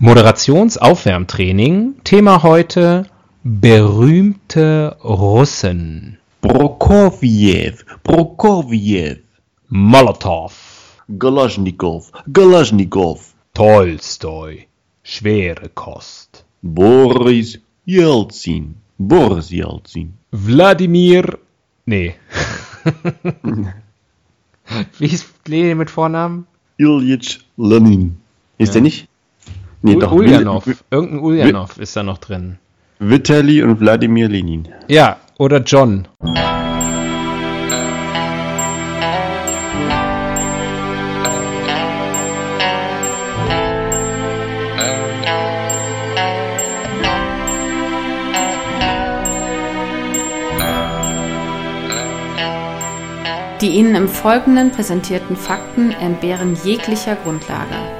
Moderationsaufwärmtraining. Thema heute berühmte Russen. Prokofjew, Prokofjew, Molotow, Galaschnikow, Galaschnikow, Tolstoi, schwere Kost. Boris Jelzin, Boris Jelzin, Wladimir. Nee. Wie ist Lenin mit Vornamen? Ilyich Lenin. Ist Ja. der nicht? Nee, doch. Ulyanov. Irgendein Ulyanov ist da noch drin. Vitali und Wladimir Lenin. Ja, oder John. Die Ihnen im Folgenden präsentierten Fakten entbehren jeglicher Grundlage.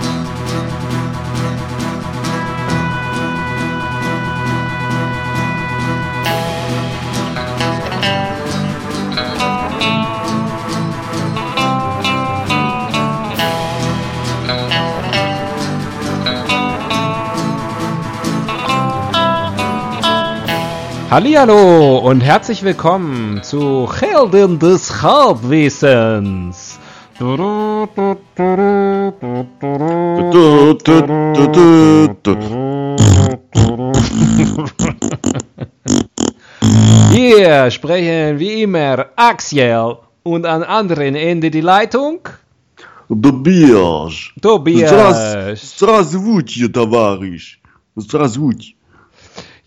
Hallihallo und herzlich willkommen zu Helden des Halbwissens. Du, du, du, du, du. Hier sprechen wie immer Axel und am anderen Ende die Leitung Tobias. Tobias. Здравствуйте, товарищ. Здравствуйте.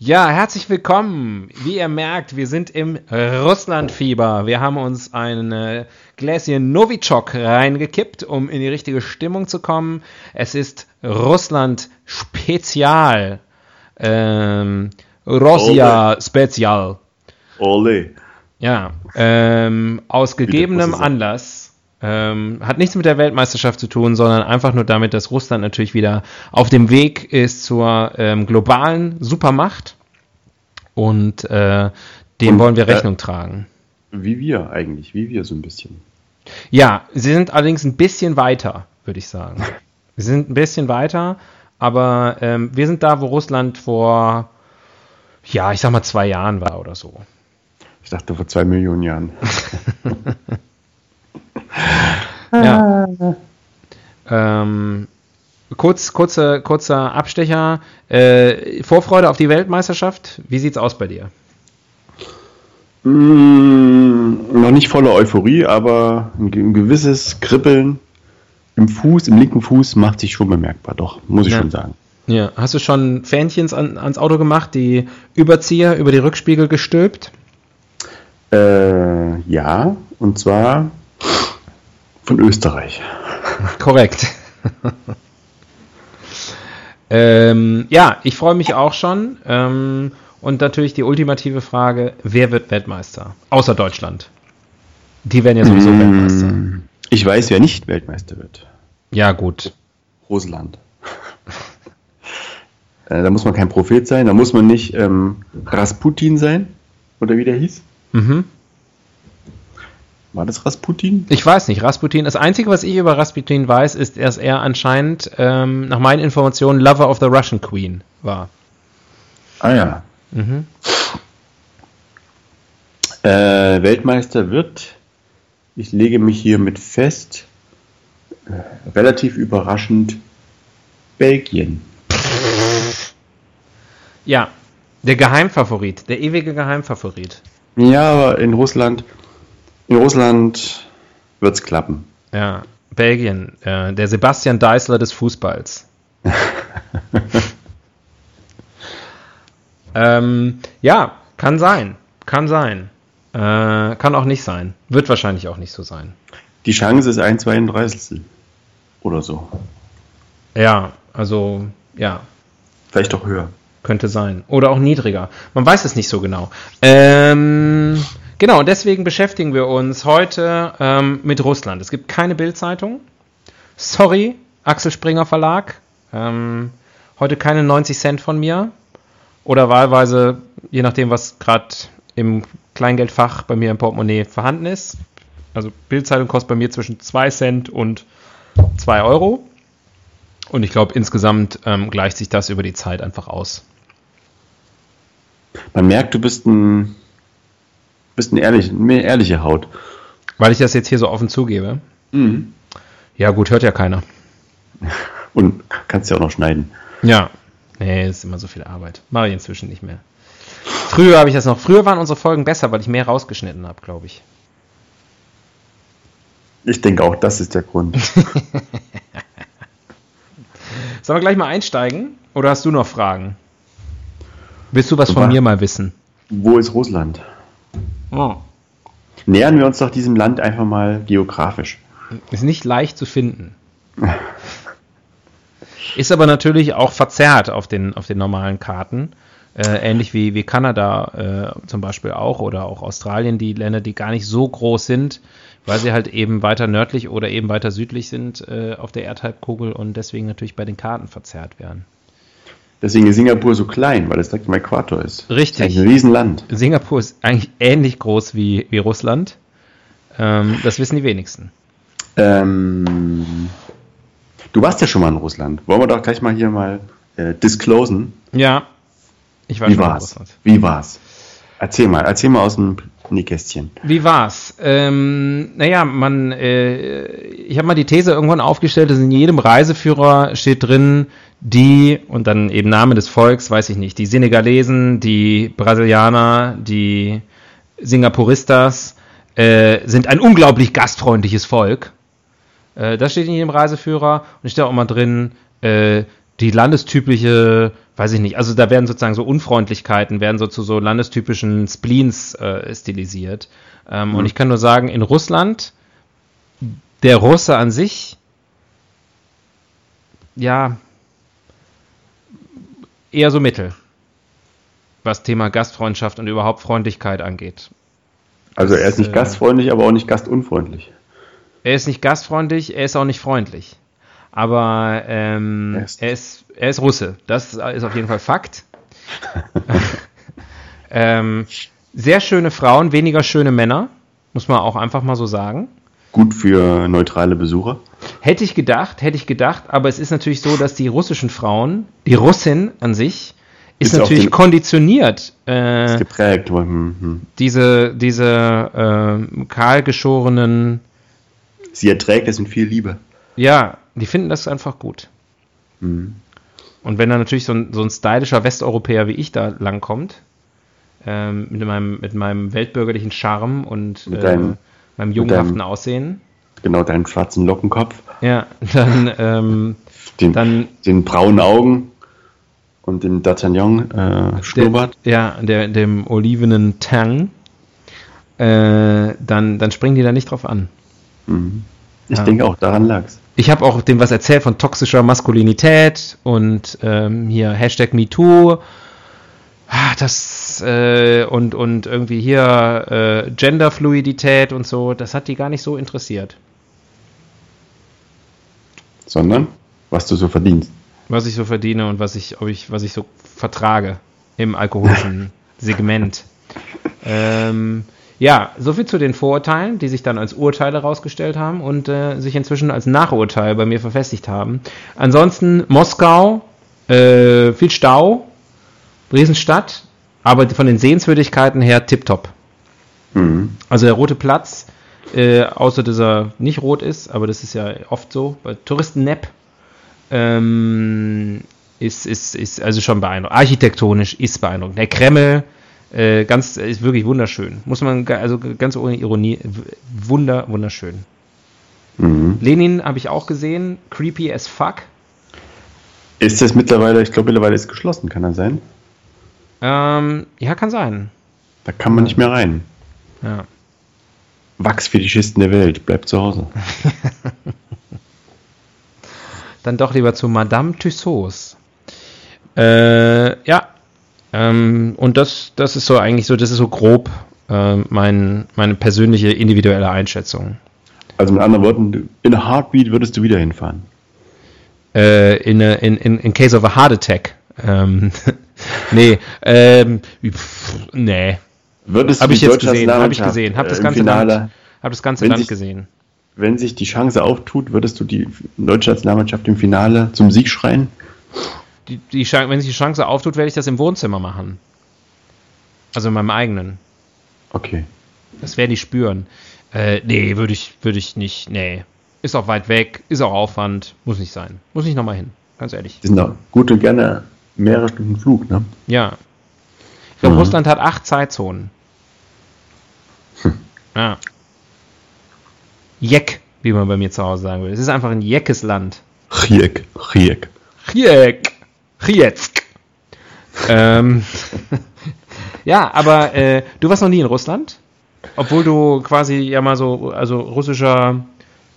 Ja, herzlich willkommen. Wie ihr merkt, wir sind im Russlandfieber. Wir haben uns ein äh, Gläschen Novichok reingekippt, um in die richtige Stimmung zu kommen. Es ist Russland Spezial. Ähm, Rosja Spezial. Ole. Ja, ähm, aus gegebenem. Anlass. Ähm, hat nichts mit der Weltmeisterschaft zu tun, sondern einfach nur damit, dass Russland natürlich wieder auf dem Weg ist zur ähm, globalen Supermacht. Und äh, dem wollen wir äh, Rechnung tragen. Wie wir eigentlich, wie wir so ein bisschen. Ja, sie sind allerdings ein bisschen weiter, würde ich sagen. Sie sind ein bisschen weiter, aber ähm, wir sind da, wo Russland vor, ja, ich sag mal zwei Jahren war oder so. Ich dachte vor zwei Millionen Jahren. Ja. Ähm, kurz, kurze, kurzer Abstecher. Äh, Vorfreude auf die Weltmeisterschaft. Wie sieht's aus bei dir? Mm, noch nicht voller Euphorie, aber ein gewisses Kribbeln im Fuß, im linken Fuß macht sich schon bemerkbar, doch, muss ich Ja. schon sagen. Ja, hast du schon Fähnchens an, ans Auto gemacht, die Überzieher über die Rückspiegel gestülpt? Äh, ja, und zwar von Österreich. Korrekt. ähm, ja, ich freue mich auch schon. Ähm, und natürlich die ultimative Frage, wer wird Weltmeister? Außer Deutschland. Die werden ja sowieso Weltmeister. Mm, Ich weiß, wer nicht Weltmeister wird. Ja, gut. Russland. äh, da muss man kein Prophet sein, da muss man nicht ähm, Rasputin sein, oder wie der hieß. Mhm. War das Rasputin? Ich weiß nicht, Rasputin. Das Einzige, was ich über Rasputin weiß, ist, dass er anscheinend, ähm, nach meinen Informationen, Lover of the Russian Queen war. Ah ja. Mhm. Äh, Weltmeister wird, ich lege mich hiermit fest, äh, relativ überraschend, Belgien. Ja, der Geheimfavorit, der ewige Geheimfavorit. Ja, aber in Russland, in Russland wird's klappen. Ja, Belgien, äh, der Sebastian Deißler des Fußballs. ähm, ja, kann sein, kann sein. Äh, kann auch nicht sein. Wird wahrscheinlich auch nicht so sein. Die Chance ist 1 32 oder so. Ja, also, ja, Vielleicht auch höher. Könnte sein. Oder auch niedriger. Man weiß es nicht so genau. Ähm, genau, und deswegen beschäftigen wir uns heute ähm, mit Russland. Es gibt keine Bildzeitung. Sorry, Axel Springer Verlag. Ähm, heute keine 90 Cent von mir. Oder wahlweise, je nachdem, was gerade im Kleingeldfach bei mir im Portemonnaie vorhanden ist. Also Bildzeitung kostet bei mir zwischen 2 Cent und 2 Euro. Und ich glaube, insgesamt ähm, gleicht sich das über die Zeit einfach aus. Man merkt, du bist ein, bist ein ehrlich, eine ehrliche Haut. Weil ich das jetzt hier so offen zugebe. Mhm. Ja, gut, hört ja keiner. Und kannst ja auch noch schneiden. Ja. Nee, ist immer so viel Arbeit. Mache ich inzwischen nicht mehr. Früher habe ich das noch. Früher waren unsere Folgen besser, weil ich mehr rausgeschnitten habe, glaube ich. Ich denke auch, das ist der Grund. Sollen wir gleich mal einsteigen? Oder hast du noch Fragen? Willst du was von mir mal wissen? Wo ist Russland? Oh. Nähern wir uns doch diesem Land einfach mal geografisch. Ist nicht leicht zu finden. ist aber natürlich auch verzerrt auf den, auf den normalen Karten. Äh, ähnlich wie, wie Kanada äh, zum Beispiel auch oder auch Australien, die Länder, die gar nicht so groß sind, weil sie halt eben weiter nördlich oder eben weiter südlich sind äh, auf der Erdhalbkugel und deswegen natürlich bei den Karten verzerrt werden. Deswegen ist Singapur so klein, weil es direkt am Äquator ist. Richtig. Ist ein Riesenland. Singapur ist eigentlich ähnlich groß wie, wie Russland. Ähm, das wissen die wenigsten. Ähm, du warst ja schon mal in Russland. Wollen wir doch gleich mal hier mal äh, disclosen? Ja, ich war Wie war's? Wie war's? Erzähl mal, erzähl mal aus dem Nähkästchen. Wie war's? Ähm, naja, man, äh, ich habe mal die These irgendwann aufgestellt, dass in jedem Reiseführer steht drin, die, und dann eben Name des Volks, weiß ich nicht, die Senegalesen, die Brasilianer, die Singapuristas, äh, sind ein unglaublich gastfreundliches Volk. Äh, das steht in jedem Reiseführer und steht auch immer drin, äh, die landestypische weiß ich nicht, also da werden sozusagen so Unfreundlichkeiten, werden so zu so landestypischen Spleens äh, stilisiert. Ähm, mhm. Und ich kann nur sagen, in Russland, der Russe an sich, ja, eher so mittel, was Thema Gastfreundschaft und überhaupt Freundlichkeit angeht. Also er ist nicht äh, gastfreundlich, aber auch nicht gastunfreundlich. Er ist nicht gastfreundlich, er ist auch nicht freundlich. Aber ähm, er, ist er, ist, er ist Russe. Das ist auf jeden Fall Fakt. ähm, sehr schöne Frauen, weniger schöne Männer. Muss man auch einfach mal so sagen. Gut für neutrale Besucher. Hätte ich gedacht, hätte ich gedacht, aber es ist natürlich so, dass die russischen Frauen, die Russin an sich, ist, ist natürlich konditioniert. Äh, ist geprägt. Hm, hm. Diese, diese äh, kahlgeschorenen. Sie erträgt es mit viel Liebe. Ja, die finden das einfach gut. Mhm. Und wenn dann natürlich so ein, so ein stylischer Westeuropäer wie ich da langkommt, ähm, mit, meinem, mit meinem weltbürgerlichen Charme und mit deinem, äh, meinem jungenhaften deinem, Aussehen. Genau, deinen schwarzen Lockenkopf. Ja, dann. Ähm, den, dann den braunen Augen und dem D'Artagnan äh, Schnurrbart. ja, der, dem olivenen Tang. Äh, dann, dann springen die da nicht drauf an. Mhm. Ich ja. denke auch, daran lag es ich habe auch dem was erzählt von toxischer Maskulinität und ähm, hier Hashtag MeToo. Ah, das äh, und, und irgendwie hier äh, Genderfluidität und so, das hat die gar nicht so interessiert. Sondern was du so verdienst. Was ich so verdiene und was ich, ob ich, was ich so vertrage im alkoholischen Segment. Ähm, ja, soviel zu den Vorurteilen, die sich dann als Urteile herausgestellt haben und äh, sich inzwischen als Nachurteil bei mir verfestigt haben. Ansonsten Moskau, äh, viel Stau, Riesenstadt, aber von den Sehenswürdigkeiten her tipptopp. Mhm. Also der Rote Platz, äh, außer dass er nicht rot ist, aber das ist ja oft so, bei Touristennepp, ähm, ist, ist, ist also schon beeindruckend. Architektonisch ist beeindruckend. Der Kreml, äh, ganz, ist wirklich wunderschön. Muss man, also ganz ohne Ironie, wunder, wunderschön. Mhm. Lenin habe ich auch gesehen, creepy as fuck. Ist das mittlerweile, ich glaube mittlerweile ist geschlossen, kann das sein? Ähm, ja, kann sein. Da kann man nicht mehr rein. Ja. Wachsfetischisten der Welt, bleibt zu Hause. Dann doch lieber zu Madame Tussauds. Äh, ja, ähm, und das, das ist so eigentlich so, das ist so grob äh, mein, meine persönliche individuelle Einschätzung. Also mit anderen Worten, in a heartbeat würdest du wieder hinfahren? Äh, in, a, in, in, in case of a heart attack. Ähm, nee, ähm, pff, nee. Würdest Habe du ich jetzt gesehen, habe ich gesehen. Habe äh, das im ganze Finale, Land, hab das ganze Land sich- gesehen. Wenn sich die Chance auftut, würdest du die deutsche Nationalmannschaft im Finale zum Sieg schreien? Die, die, wenn sich die Chance auftut, werde ich das im Wohnzimmer machen. Also in meinem eigenen. Okay. Das werden die spüren. Äh, nee, würde ich, würde ich nicht. Nee. Ist auch weit weg, ist auch Aufwand. Muss nicht sein. Muss nicht nochmal hin. Ganz ehrlich. Sind auch gut und gerne mehrere Stunden Flug, ne? Ja. Ich glaube, Mhm. Russland hat acht Zeitzonen. Ja. Jeck, wie man bei mir zu Hause sagen würde. Es ist einfach ein jeckes Land. Chiek, Chiek. Chiek. Chietsk. ähm, ja, aber äh, du warst noch nie in Russland? Obwohl du quasi ja mal so, also russischer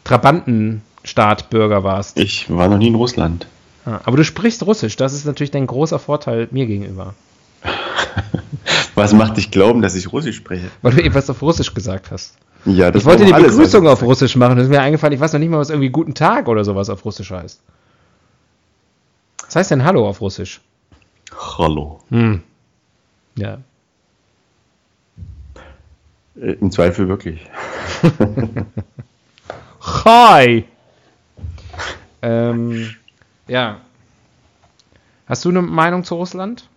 Trabantenstaatbürger warst. Ich war noch nie in Russland. Ja, aber du sprichst Russisch, das ist natürlich dein großer Vorteil mir gegenüber. Was macht dich glauben, dass ich Russisch spreche? Weil du eben was auf Russisch gesagt hast. Ja, das Ich wollte die alles, Begrüßung auf Russisch machen. Das ist mir eingefallen. Ich weiß noch nicht mal, was irgendwie Guten Tag oder sowas auf Russisch heißt. Was heißt denn Hallo auf Russisch? Hallo. Hm. Ja. Äh, Im Zweifel wirklich. Hi! Ähm, ja. Hast du eine Meinung zu Russland?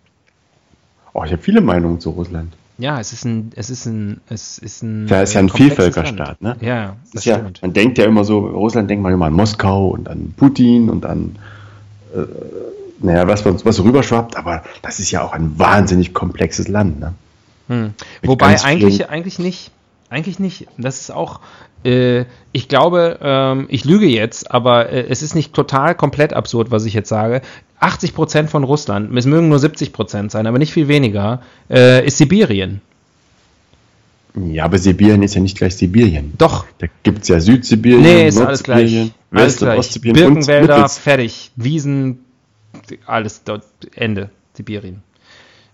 Oh, ich habe viele Meinungen zu Russland. Ja, es ist ein, es ist ein, es ist ein. Ja, ist ja ein Vielvölkerstaat, ne? Ja, Das ist ja, stimmt. man denkt ja immer so, Russland denkt man immer an Moskau und an Putin und an, äh, naja, was, was rüberschwappt, aber das ist ja auch ein wahnsinnig komplexes Land. Ne? Hm. Wobei eigentlich, eigentlich nicht. Eigentlich nicht. Das ist auch, äh, ich glaube, ähm, ich lüge jetzt, aber äh, es ist nicht total komplett absurd, was ich jetzt sage. 80 Prozent von Russland, es mögen nur 70 Prozent sein, aber nicht viel weniger, äh, ist Sibirien. Ja, aber Sibirien ist ja nicht gleich Sibirien. Doch. Da gibt es ja Südsibirien, Nee, ist alles gleich. Alles gleich. Ostsibirien Birkenwälder, Mittels- fertig. Wiesen, alles dort, Ende. Sibirien.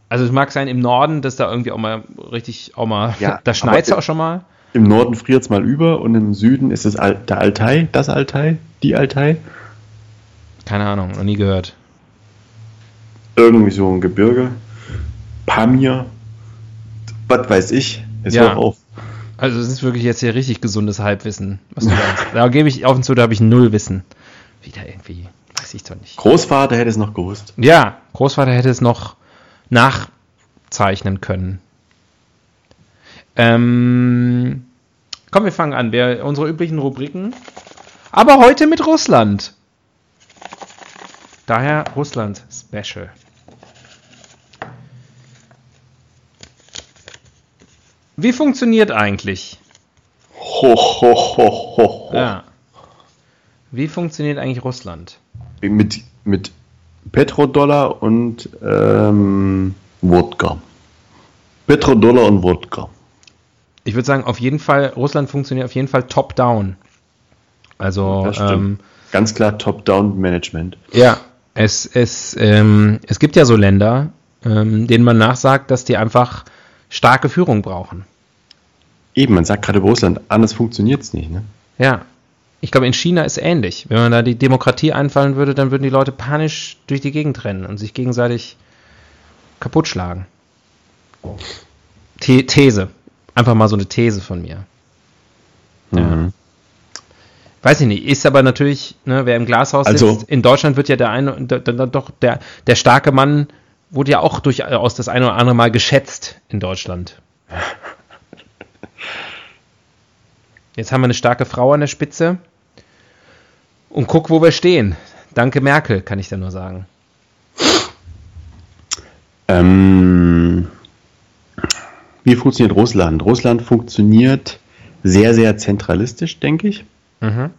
Also es mag sein im Norden, dass da irgendwie auch mal richtig, auch mal, Ja, da schneit es auch schon mal. Im Norden friert es mal über und im Süden ist es Al der Altai, das Altai, die Altai. Keine Ahnung, noch nie gehört. Irgendwie so ein Gebirge. Pamir, was weiß ich. Jetzt Ja. hör auf. Also es ist wirklich jetzt hier richtig gesundes Halbwissen, was du sagst. Da gebe ich auf und zu, da habe ich null Wissen. Wieder irgendwie, weiß ich doch nicht. Großvater hätte es noch gewusst. Ja, Großvater hätte es noch nachzeichnen können. Ähm, komm, wir fangen an. Wir, unsere üblichen Rubriken. Aber heute mit Russland. Daher Russland Special. Wie funktioniert eigentlich? Ho, ho, ho, ho, ho. Ja. Wie funktioniert eigentlich Russland? Mit, mit Petrodollar und ähm, Wodka. Petrodollar und Wodka. Ich würde sagen, auf jeden Fall, Russland funktioniert auf jeden Fall top-down. Also, ähm, Ganz klar Top-Down-Management. ja, es, es, ähm, es gibt ja so Länder, ähm, denen man nachsagt, dass die einfach starke Führung brauchen. Eben, man sagt gerade über Russland, anders funktioniert es nicht. Ne? Ja. Ich glaube, in China ist ähnlich. Wenn man da die Demokratie einfallen würde, dann würden die Leute panisch durch die Gegend rennen und sich gegenseitig kaputt schlagen. The These. Einfach mal so eine These von mir. Ja. Mhm. Weiß ich nicht, ist aber natürlich, ne, wer im Glashaus Also- sitzt, in Deutschland wird ja der eine, da- doch der, der starke Mann wurde ja auch durchaus das eine oder andere Mal geschätzt in Deutschland. Jetzt haben wir eine starke Frau an der Spitze und guck, wo wir stehen. Danke Merkel, kann ich da nur sagen. Ähm, wie funktioniert Russland? Russland funktioniert sehr, sehr zentralistisch, denke ich. Mhm.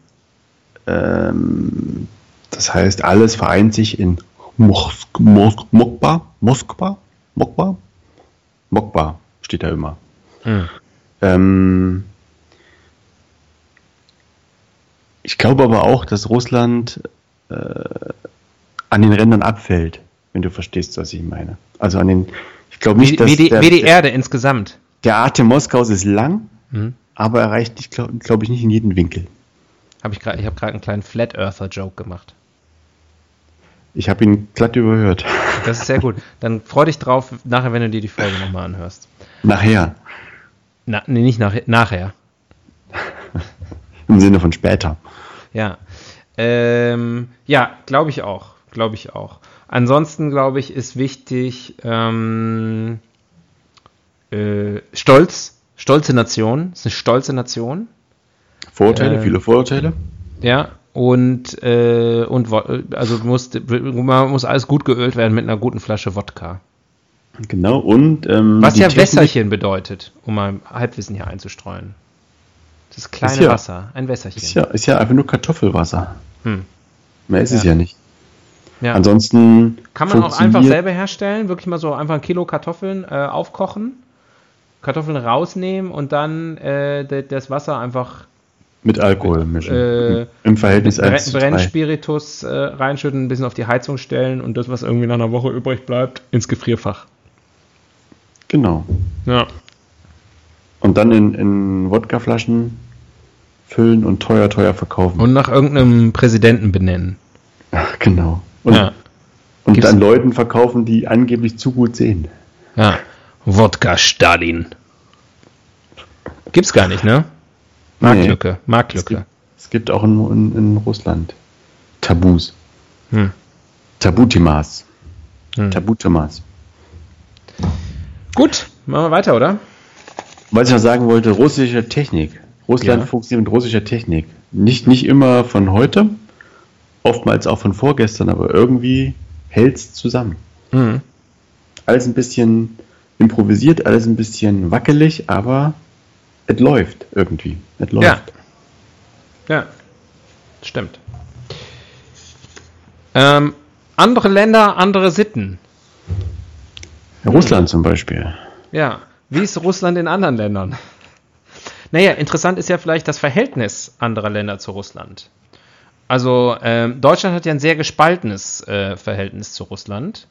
Ähm, das heißt, alles vereint sich in Mosk Mosk Moskwa, Moskwa, Moskwa, Moskwa steht da immer. Mhm. Ähm, ich glaube aber auch, dass Russland äh, an den Rändern abfällt, wenn du verstehst, was ich meine. Also an den, ich glaube nicht, Wie, dass wie, die, der, wie die der, Erde insgesamt. der Atem Moskaus ist lang, Mhm. aber er reicht, ich glaube glaub ich, nicht in jeden Winkel. Hab ich grad, ich habe gerade einen kleinen Flat Earther Joke gemacht. Ich habe ihn glatt überhört. Das ist sehr gut. Dann freu dich drauf, nachher, wenn du dir die Folge nochmal anhörst. Nachher. Na, nee, nicht nach, nachher. Im Sinne von später. Ja. Ähm, ja, glaube ich auch. Glaube ich auch. Ansonsten, glaube ich, ist wichtig ähm, äh, Stolz. Stolze Nation. Ist eine stolze Nation. Vorurteile, Ähm, viele Vorurteile. Ja. Und, äh, und also muss, man muss alles gut geölt werden mit einer guten Flasche Wodka. Genau. Und ähm, Was ja Technik- Wässerchen bedeutet, um mal Halbwissen hier einzustreuen. Das kleine Ist ja- Wasser, ein Wässerchen. Ist ja, ist ja einfach nur Kartoffelwasser. Hm. Mehr ist es Ja. ja nicht. Ja. Ansonsten Kann man auch einfach selber herstellen, wirklich mal so einfach ein Kilo Kartoffeln äh, aufkochen, Kartoffeln rausnehmen und dann äh, das Wasser einfach mit Alkohol mischen. äh, Im Verhältnis 1 Brenn zu 3. Brennspiritus äh, reinschütten, ein bisschen auf die Heizung stellen und das, was irgendwie nach einer Woche übrig bleibt, ins Gefrierfach. Genau. Ja. Und dann in, in Wodkaflaschen füllen und teuer, teuer verkaufen. Und nach irgendeinem Präsidenten benennen. Ach, genau. Und, ja. und Gibt's- dann Leuten verkaufen, die angeblich zu gut sehen. ja. Wodka Stalin. Gibt's gar nicht, ne? Marktlücke, Es Marktlücke. gibt, es gibt auch in, in, in Russland Tabus. Hm. Tabutimas. Hm. Tabutimas. Gut, machen wir weiter, oder? Was ich noch sagen wollte, russische Technik. Russland Ja. funktioniert mit russischer Technik. Nicht, nicht immer von heute, oftmals auch von vorgestern, aber irgendwie hält es zusammen. Mhm. Alles ein bisschen improvisiert, alles ein bisschen wackelig, aber es läuft irgendwie. Es läuft. Ja. Ja, stimmt. Ähm, andere Länder, andere Sitten. Russland zum Beispiel. Ja, wie ist Russland in anderen Ländern? Naja, interessant ist ja vielleicht das Verhältnis anderer Länder zu Russland. Also ähm, Deutschland hat ja ein sehr gespaltenes äh, Verhältnis zu Russland.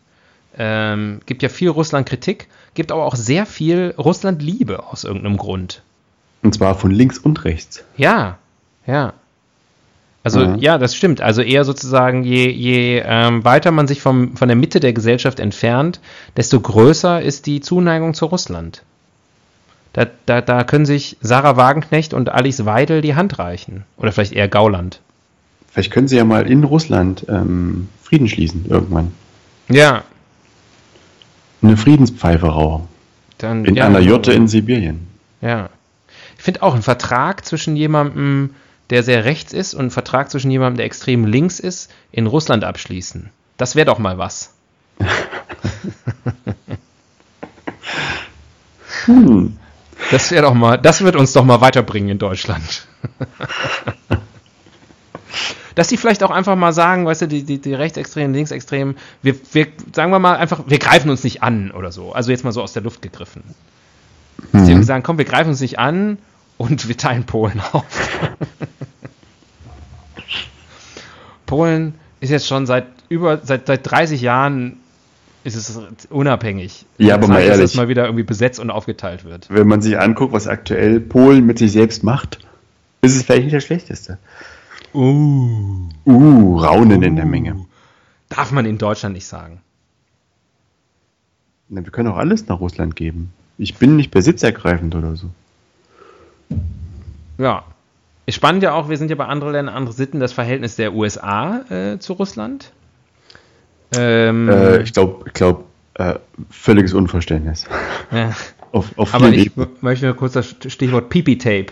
Ähm, gibt ja viel Russland-Kritik, gibt aber auch sehr viel Russland-Liebe aus irgendeinem Grund. Und zwar von links und rechts. Ja, ja. Also Mhm. ja, das stimmt. Also eher sozusagen, je, je ähm, weiter man sich vom, von der Mitte der Gesellschaft entfernt, desto größer ist die Zuneigung zu Russland. Da, da, da können sich Sarah Wagenknecht und Alice Weidel die Hand reichen. Oder vielleicht eher Gauland. Vielleicht können sie ja mal in Russland ähm, Frieden schließen irgendwann. Ja, Eine Friedenspfeife rauchen. dann. In ja, einer Jurte in Sibirien. Ja. Ich finde auch ein Vertrag zwischen jemandem, der sehr rechts ist, und ein Vertrag zwischen jemandem, der extrem links ist, in Russland abschließen. Das wäre doch mal was. Hm. Das wäre doch mal, das wird uns doch mal weiterbringen in Deutschland. Dass die vielleicht auch einfach mal sagen, weißt du, die, die, die Rechtsextremen, Linksextremen, wir, wir, sagen wir mal einfach, wir greifen uns nicht an oder so. Also jetzt mal so aus der Luft gegriffen. Mhm. irgendwie sagen, komm, wir greifen uns nicht an und wir teilen Polen auf. Polen ist jetzt schon seit über, seit, seit 30 Jahren ist es unabhängig. Ja, aber mal Zeit, dass ehrlich. es mal wieder irgendwie besetzt und aufgeteilt wird. Wenn man sich anguckt, was aktuell Polen mit sich selbst macht, ist es vielleicht nicht das Schlechteste. Uh. Uh, Raunen in der Menge. Darf man in Deutschland nicht sagen. Na, wir können auch alles nach Russland geben. Ich bin nicht besitzergreifend oder so. Ja. Spannend ja auch, wir sind ja bei anderen Ländern, andere Sitten, das Verhältnis der USA äh, zu Russland. Ähm, Äh, ich glaube, ich glaub, äh, völliges Unverständnis. ja. Auf, auf Aber ich möchte nur kurz das Stichwort Pipi-Tape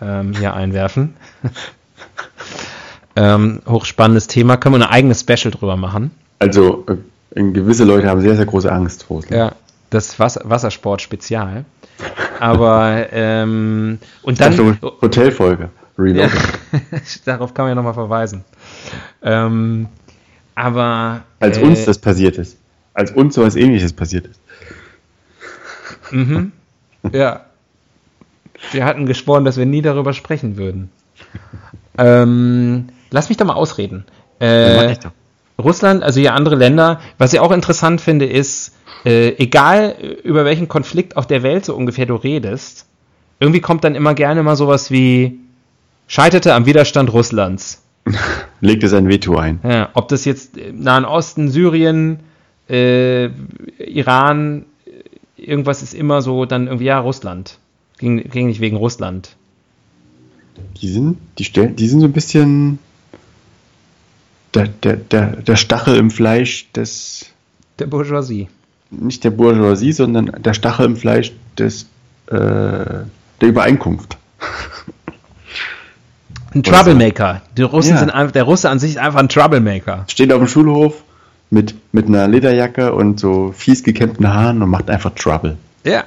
ähm, hier einwerfen. ähm, hochspannendes Thema, können wir ein eigenes Special drüber machen. Also, äh, gewisse Leute haben sehr, sehr große Angst vor Russland. Ja, das Wasser Wassersport-Spezial. Aber, ähm, und dachte, dann, Hotelfolge. Ja, Reload. darauf kann man ja nochmal verweisen. Ähm, aber. Als äh, uns das passiert ist. Als uns sowas ähnliches passiert ist. Mhm. Ja. Wir hatten geschworen, dass wir nie darüber sprechen würden. Ähm, lass mich doch mal ausreden. Ja, mach Äh, ich doch. Russland, also ja andere Länder, was ich auch interessant finde, ist, äh, egal äh, über welchen Konflikt auf der Welt so ungefähr du redest, irgendwie kommt dann immer gerne mal sowas wie scheiterte am Widerstand Russlands Legt er sein Veto ein. Ja, ob das jetzt im Nahen Osten, Syrien, äh, Iran, irgendwas ist immer so, dann irgendwie, ja, Russland. Ging, ging nicht wegen Russland. Die sind, die stellen, die sind so ein bisschen der, der, der, der Stachel im Fleisch des, Der Bourgeoisie. nicht der Bourgeoisie, sondern der Stachel im Fleisch des, äh, der Übereinkunft. Ein Troublemaker. Die Russen Ja. sind einfach, der Russe an sich ist einfach ein Troublemaker. Steht auf dem Schulhof mit, mit einer Lederjacke und so fies gekämmten Haaren und macht einfach Trouble. Ja.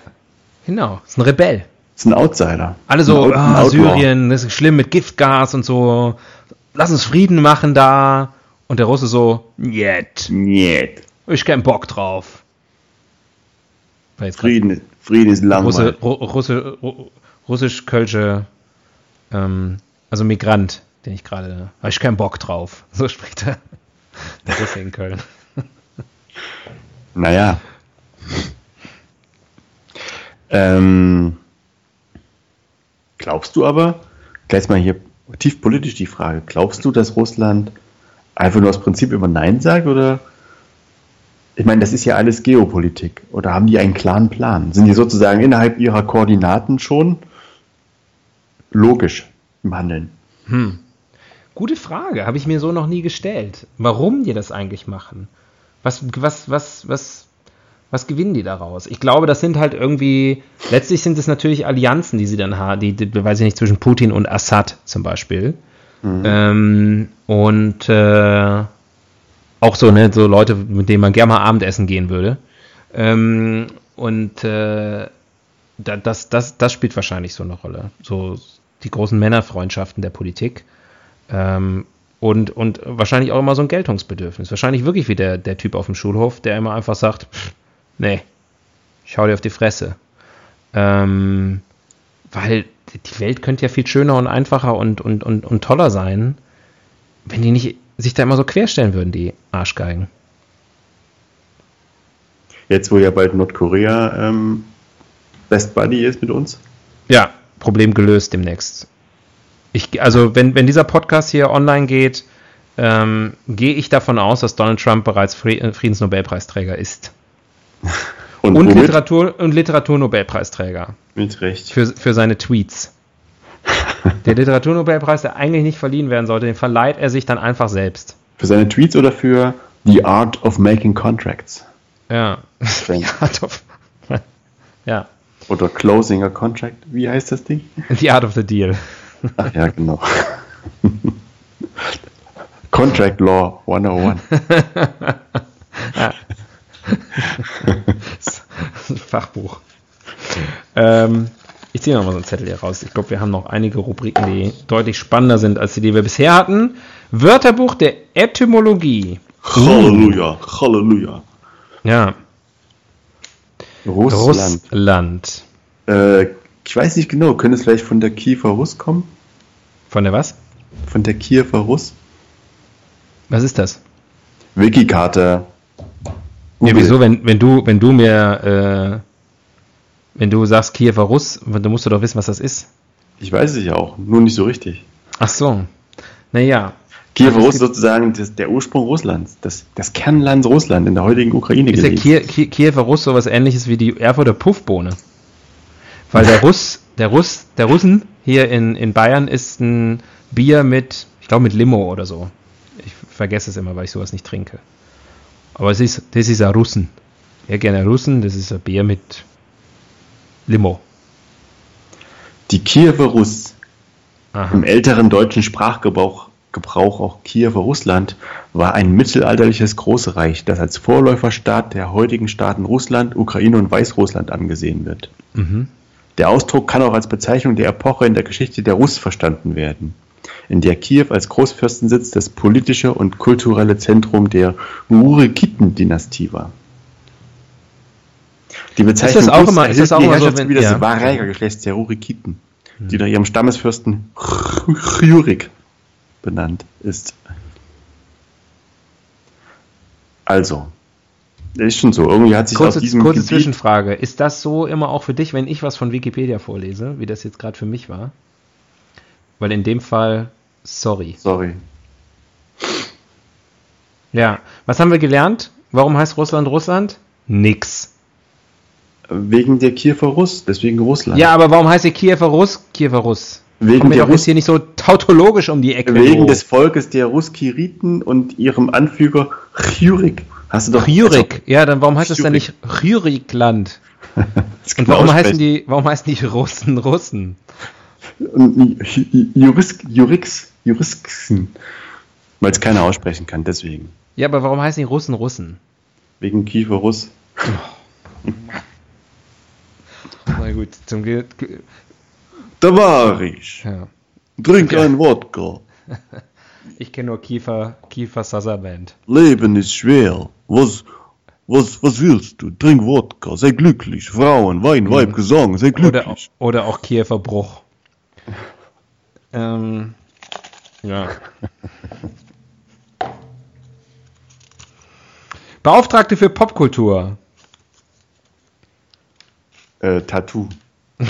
Genau. Ist ein Rebell. Ist ein Outsider. Alle so, ah. Syrien, das ist schlimm mit Giftgas und so. Lass uns Frieden machen da. Und der Russe so, njet. Njet. Ich keinen Bock drauf. Frieden, Frieden ist langweilig. Russe, Russe, Russisch-Kölsche, ähm, also Migrant, den ich gerade, habe ich keinen Bock drauf. So spricht er. Der Russe in Köln. Naja. Ähm, glaubst du aber, gleich mal hier tief politisch die Frage, glaubst du, dass Russland einfach nur aus Prinzip immer Nein sagt oder ich meine, das ist ja alles Geopolitik. Oder haben die einen klaren Plan? Sind die sozusagen innerhalb ihrer Koordinaten schon logisch im Handeln? Gute Frage, habe ich mir so noch nie gestellt. Warum die das eigentlich machen? Was, was, was, was, was gewinnen die daraus? Ich glaube, das sind halt irgendwie, letztlich sind es natürlich Allianzen, die sie dann haben, die, die weiß ich nicht, zwischen Putin und Assad zum Beispiel. Ähm, und äh, auch so, ne, so Leute, mit denen man gerne mal Abendessen gehen würde. Ähm, und äh, da, das, das, das spielt wahrscheinlich so eine Rolle. So die großen Männerfreundschaften der Politik. Ähm, und, und wahrscheinlich auch immer so ein Geltungsbedürfnis. Wahrscheinlich wirklich wie der, der Typ auf dem Schulhof, der immer einfach sagt, nee, ich hau dir auf die Fresse. Ähm, weil die Welt könnte ja viel schöner und einfacher und, und, und, und toller sein, wenn die nicht sich da immer so querstellen würden, die Arschgeigen. Jetzt, wo ja bald Nordkorea ähm, Best Buddy ist mit uns. Ja, Problem gelöst demnächst. Ich, also, wenn, wenn dieser Podcast hier online geht, ähm, gehe ich davon aus, dass Donald Trump bereits Fri- Friedensnobelpreisträger ist. Und, Und? Literatur, und Literaturnobelpreisträger Mit Recht. für, für seine Tweets. Der Literaturnobelpreis, der eigentlich nicht verliehen werden sollte, den verleiht er sich dann einfach selbst. Für seine Tweets oder für The Art of Making Contracts? Ja. Strange. ja, doch. ja. Oder Closing a Contract? Wie heißt das Ding? The Art of the Deal. Ach ja, genau. Contract Law 101. Fachbuch. Ähm, ich ziehe nochmal so einen Zettel hier raus. Ich glaube, wir haben noch einige Rubriken, die deutlich spannender sind als die, die wir bisher hatten. Wörterbuch der Etymologie. Halleluja, Halleluja. Ja, Russland. Russland. Äh, ich weiß nicht genau, könnte es vielleicht von der Kiefer Russ kommen? Von der was? Von der Kiefer Russ? Was ist das? Wikikarte. Ja, wieso, wenn, wenn du, wenn du mir, äh, wenn du sagst Kiewer Russ, dann musst du doch wissen, was das ist. Ich weiß es ja auch, nur nicht so richtig. Ach so. Naja. Kiewer Also Russ ist sozusagen das, der Ursprung Russlands, das, das Kernland Russland in der heutigen Ukraine Ist der. Kier, Kier, Kiewer Russ sowas ähnliches wie die Erfurter Puffbohne? Weil der Russ, der Russ, der Russen hier in, in Bayern ist ein Bier mit, ich glaube mit Limo oder so. Ich vergesse es immer, weil ich sowas nicht trinke. Aber es ist, das ist ein Russen. Ja, gerne Russen, das ist ein Bier mit Limo. Die Kiewer Russ, Aha. im älteren deutschen Sprachgebrauch Gebrauch auch Kiewer Russland, war ein mittelalterliches Großreich, das als Vorläuferstaat der heutigen Staaten Russland, Ukraine und Weißrussland angesehen wird. Mhm. Der Ausdruck kann auch als Bezeichnung der Epoche in der Geschichte der Russ verstanden werden, in der Kiew als Großfürstensitz das politische und kulturelle Zentrum der Urikiden-Dynastie war. Die Bezeichnung das auch immer- ist das auch immer so, wenn- des ja. Hm. Varäger-Geschlechts der Urikiden, die nach ihrem Stammesfürsten Chjurik benannt ist. Also, ist schon so. Irgendwie hat sich Kurze, aus diesem kurze Gebiet Zwischenfrage. Ist das so immer auch für dich, wenn ich was von Wikipedia vorlese, wie das jetzt gerade für mich war? Weil in dem Fall, sorry. Sorry. Ja. Was haben wir gelernt? Warum heißt Russland Russland? Nix. Wegen der Kiewer Russ, deswegen Russland. Ja, aber warum heißt die Kiewer Russ Kiewer Russ? Wegen wir der Russ- hier nicht so tautologisch um die Ecke. Wegen des Volkes der Ruskiriten und ihrem Anführer Jurik. Hast du doch Jurik. Ja, dann warum heißt es dann nicht Jurikland? Das Und warum heißen aussprechen. die, warum heißen die Russen Russen? Und Jurisk, Jurix, Jurixen. Weil es keiner aussprechen kann, deswegen. Ja, aber warum heißen die Russen Russen? Wegen Kiewer Russ. Na gut, zum Glück. Da war ich. Ja. Trink ein Wodka. Ich kenne nur Kiefer, Kiefer Sutherland. Leben ist schwer. Was, was, was willst du? Trink Wodka. Sei glücklich. Frauen, Wein, Weib, Gesang. Sei Oder, glücklich. oder auch Kiefer Bruch. Ähm, ja. Beauftragte für Popkultur. Äh, Tattoo.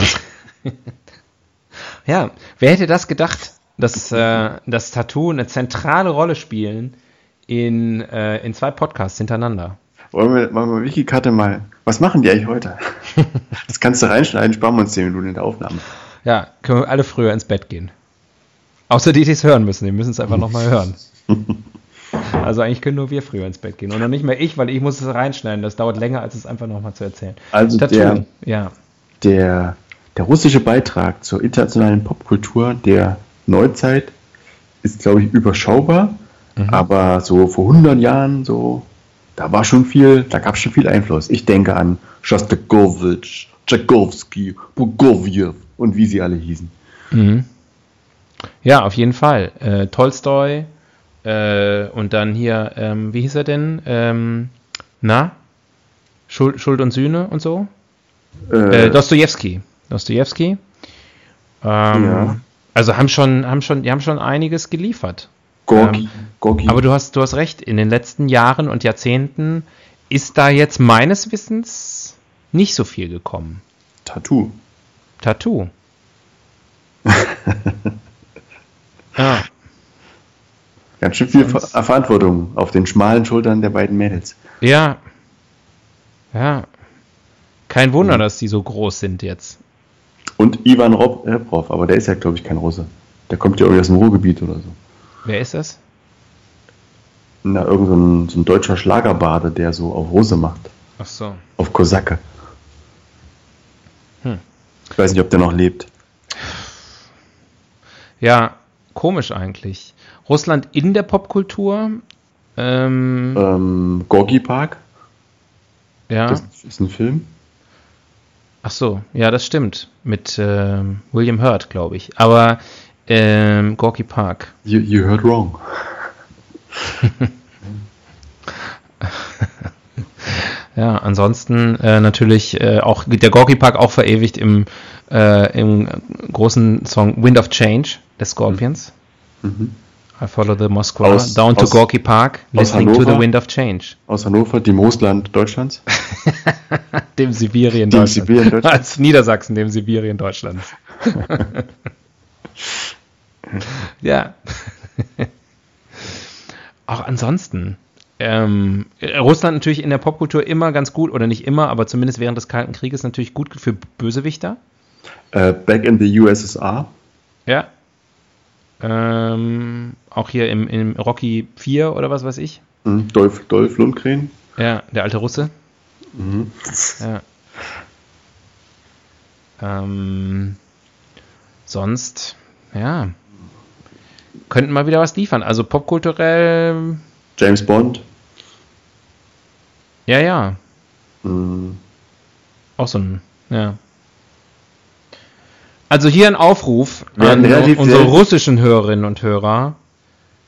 Ja, wer hätte das gedacht, dass äh, das Tattoo eine zentrale Rolle spielen in, äh, in zwei Podcasts hintereinander? Wollen wir, wollen wir Wikikarte mal. Was machen die eigentlich heute? das kannst du reinschneiden, sparen wir uns 10 Minuten in der Aufnahme. Ja, können wir alle früher ins Bett gehen. Außer die, die es hören müssen, die müssen es einfach nochmal hören. Also eigentlich können nur wir früher ins Bett gehen. Und noch nicht mehr ich, weil ich muss es reinschneiden. Das dauert länger, als es einfach nochmal zu erzählen. Also der, ja. der, der russische Beitrag zur internationalen Popkultur der Neuzeit ist, glaube ich, überschaubar. Aber so vor 100 Jahren, so, da war schon viel, da gab es schon viel Einfluss. Ich denke an Shostakovich, Tchaikovsky, Prokofjew und wie sie alle hießen. Mhm. Ja, auf jeden Fall. Äh, Tolstoi äh, und dann hier, ähm, wie hieß er denn? Ähm, na? Schuld, Schuld und Sühne und so? Äh, Äh, Dostoevsky. Dostoevsky. Ähm, Ja. Also haben schon, haben schon, die haben schon einiges geliefert. Gorki, ähm, Gorki. Aber du hast, du hast recht, in den letzten Jahren und Jahrzehnten ist da jetzt meines Wissens nicht so viel gekommen. Tattoo. Tattoo. ja. Ganz schön viel Sonst- Ver Verantwortung auf den schmalen Schultern der beiden Mädels. Ja. Ja. Kein Wunder, dass die so groß sind jetzt. Und Ivan Rob Reprov, aber der ist ja, glaube ich, kein Russe. Der kommt ja irgendwie aus dem Ruhrgebiet oder so. Wer ist das? Na, irgend so ein, so ein deutscher Schlagerbade, der so auf Russe macht. Ach so. Auf Kosake. Hm. Ich weiß nicht, ob der noch lebt. Ja, komisch eigentlich. Russland in der Popkultur. Ähm, Ähm, Gorki Park, ja. das ist ein Film. Ach so, ja, das stimmt. Mit ähm, William Hurt, glaube ich. Aber ähm, Gorky Park. You, you heard wrong. Ja, ansonsten äh, natürlich äh, auch der Gorky Park auch verewigt im, äh, im großen Song Wind of Change des Scorpions. Mhm. I follow the Moskwa Aus- down to aus- Gorky Park, listening to the Hannover? Wind of Change. Aus Hannover, dem Moosland Deutschlands. Dem Sibirien Dem Deutschlands. Sibirien Deutschlands. Als Niedersachsen, dem Sibirien Deutschlands. ja. Auch ansonsten. Ähm, Russland natürlich in der Popkultur immer ganz gut, oder nicht immer, aber zumindest während des Kalten Krieges natürlich gut für Bösewichter. Äh, back in the USSR. Ja. Ähm, auch hier im, im Rocky 4 oder was weiß ich. Mhm. Dolph, Dolph Lundgren. Ja, der alte Russe. Mhm. Ja. Ähm, sonst, ja. Könnten mal wieder was liefern. Also popkulturell, James Bond. Ja, ja. Mhm. Auch so ein, ja. Also hier ein Aufruf Wir an unsere russischen Hörerinnen und Hörer,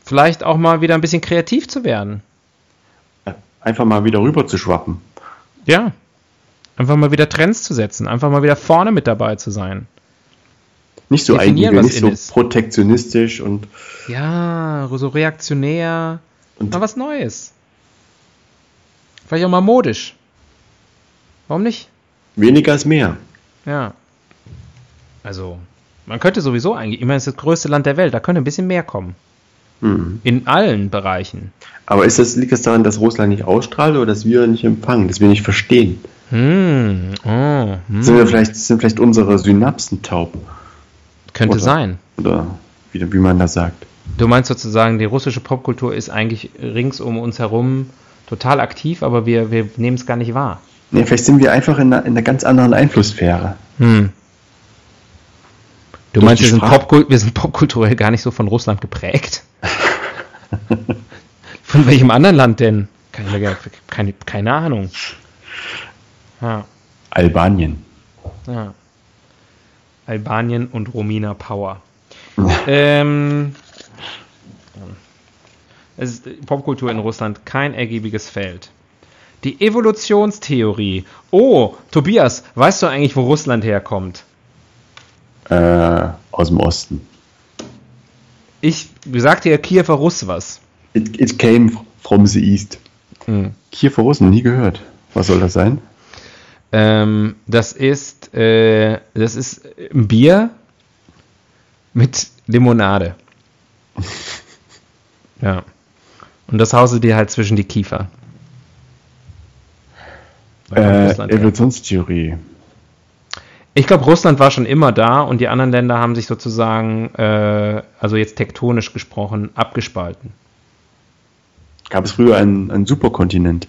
vielleicht auch mal wieder ein bisschen kreativ zu werden. Einfach mal wieder rüber zu schwappen. Ja. Einfach mal wieder Trends zu setzen, einfach mal wieder vorne mit dabei zu sein. Nicht so Definieren, eigen, was nicht so ist. protektionistisch und, Ja, so reaktionär. und Mal was Neues. Vielleicht auch mal modisch. Warum nicht? weniger ist mehr. Ja. Also, man könnte sowieso eigentlich, ich meine, es ist das größte Land der Welt, da könnte ein bisschen mehr kommen. In allen Bereichen. Aber ist das, liegt das daran, dass Russland nicht ausstrahlt oder dass wir nicht empfangen, dass wir nicht verstehen? Hm, oh, hm. Sind, wir vielleicht, sind vielleicht unsere Synapsen taub? Könnte Oder- sein. Oder wie, wie man das sagt. Du meinst sozusagen, die russische Popkultur ist eigentlich rings um uns herum total aktiv, aber wir, wir nehmen es gar nicht wahr. Nee, vielleicht sind wir einfach in einer, in einer ganz anderen Einflusssphäre. Hm. Du Durch meinst, wir sind. Popkul wir sind popkulturell gar nicht so von Russland geprägt? von welchem anderen Land denn? Keine, keine, keine Ahnung. Ja, Albanien. ja. Albanien und Romina Power. ähm, es ist Popkultur in Russland kein ergiebiges Feld. Die Evolutionstheorie. Oh, Tobias, weißt du eigentlich, wo Russland herkommt? Äh, aus dem Osten. Ich sagte ja Kiewer Russ was. It, it came from the east. Hm. Kiewer Russen, nie gehört. Was soll das sein? Ähm, das ist äh, das ist ein Bier mit Limonade. ja. Und das hause dir halt zwischen die Kiefer. Äh. Evolutionstheorie. Ich glaube, Russland war schon immer da und die anderen Länder haben sich sozusagen, äh, also jetzt tektonisch gesprochen, abgespalten. Gab es früher einen, einen Superkontinent?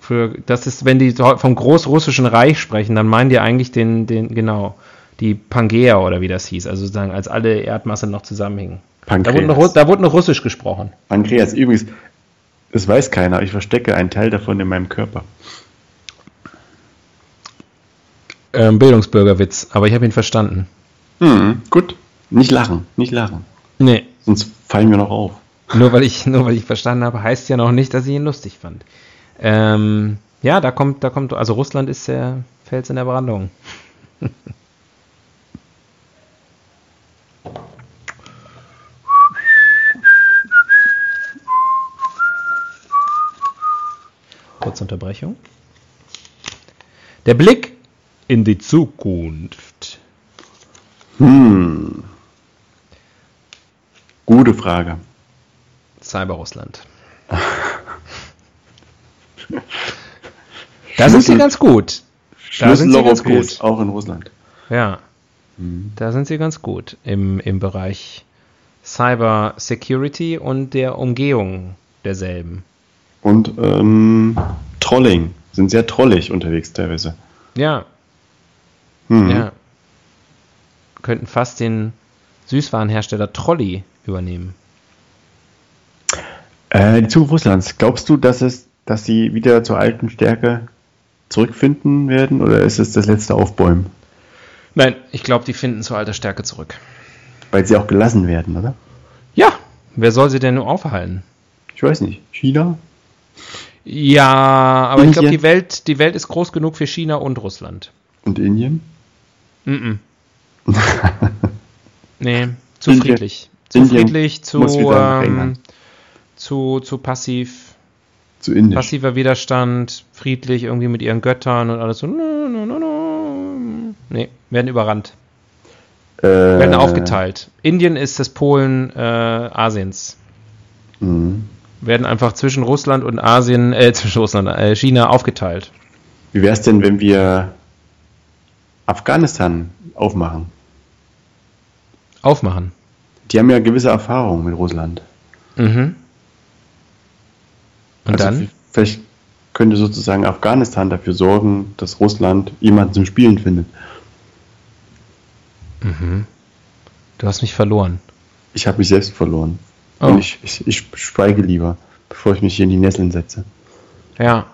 Für, das ist, wenn die vom Großrussischen Reich sprechen, dann meinen die eigentlich den, den, genau, die Pangäa oder wie das hieß, also sozusagen, als alle Erdmasse noch zusammenhingen. Da wurde, noch, Pankreas. da wurde noch Russisch gesprochen. Pankreas. Übrigens, das weiß keiner. Ich verstecke einen Teil davon in meinem Körper. Ähm, Bildungsbürgerwitz, aber ich habe ihn verstanden. Hm, gut. Nicht lachen. Nicht lachen. Nee, Sonst fallen wir noch auf. nur weil ich, nur weil ich verstanden habe, heißt ja noch nicht, dass ich ihn lustig fand. Ähm, ja, da kommt, da kommt, also Russland ist der Fels in der Brandung. Kurze Unterbrechung. Der Blick in die Zukunft. Hm. Gute Frage. Cyberrussland. Da sind sie ganz gut. Da sind sie ganz gut. auch in Russland. Ja, Hm. da sind sie ganz gut im, im Bereich Cyber Security und der Umgehung derselben. Und ähm, Trolling. Sind sehr trollig unterwegs teilweise. Ja, Hm. ja. Könnten fast den Süßwarenhersteller Trolli übernehmen. Äh, die Zukunft Russlands. Glaubst du, dass es, dass sie wieder zur alten Stärke zurückfinden werden oder ist es das letzte Aufbäumen? Nein, ich glaube, die finden zu alter Stärke zurück. Weil sie auch gelassen werden, oder? Ja, wer soll sie denn nur aufhalten? Ich weiß nicht. China? Ja, aber ich glaube, Indien? die Welt, die Welt ist groß genug für China und Russland. Und Indien? Mm -mm. nee, zu Indien- friedlich. Zu Indien friedlich, zu, ähm, zu, zu passiv, Zu Indisch. passiver Widerstand, friedlich irgendwie mit ihren Göttern und alles so. No, no, no, no. Nee, werden überrannt, Äh, werden aufgeteilt. Indien ist das Polen äh, Asiens. mhm. Werden einfach zwischen Russland und Asien, äh, zwischen Russland, äh, China aufgeteilt. Wie wäre es denn, wenn wir Afghanistan aufmachen? Aufmachen. Die haben ja gewisse Erfahrungen mit Russland. Mhm. Und Also dann? Vielleicht könnte sozusagen Afghanistan dafür sorgen, dass Russland jemanden zum Spielen findet. Mhm. Du hast mich verloren. Ich habe mich selbst verloren. Oh. Und ich, ich, ich schweige lieber, bevor ich mich hier in die Nesseln setze. Ja.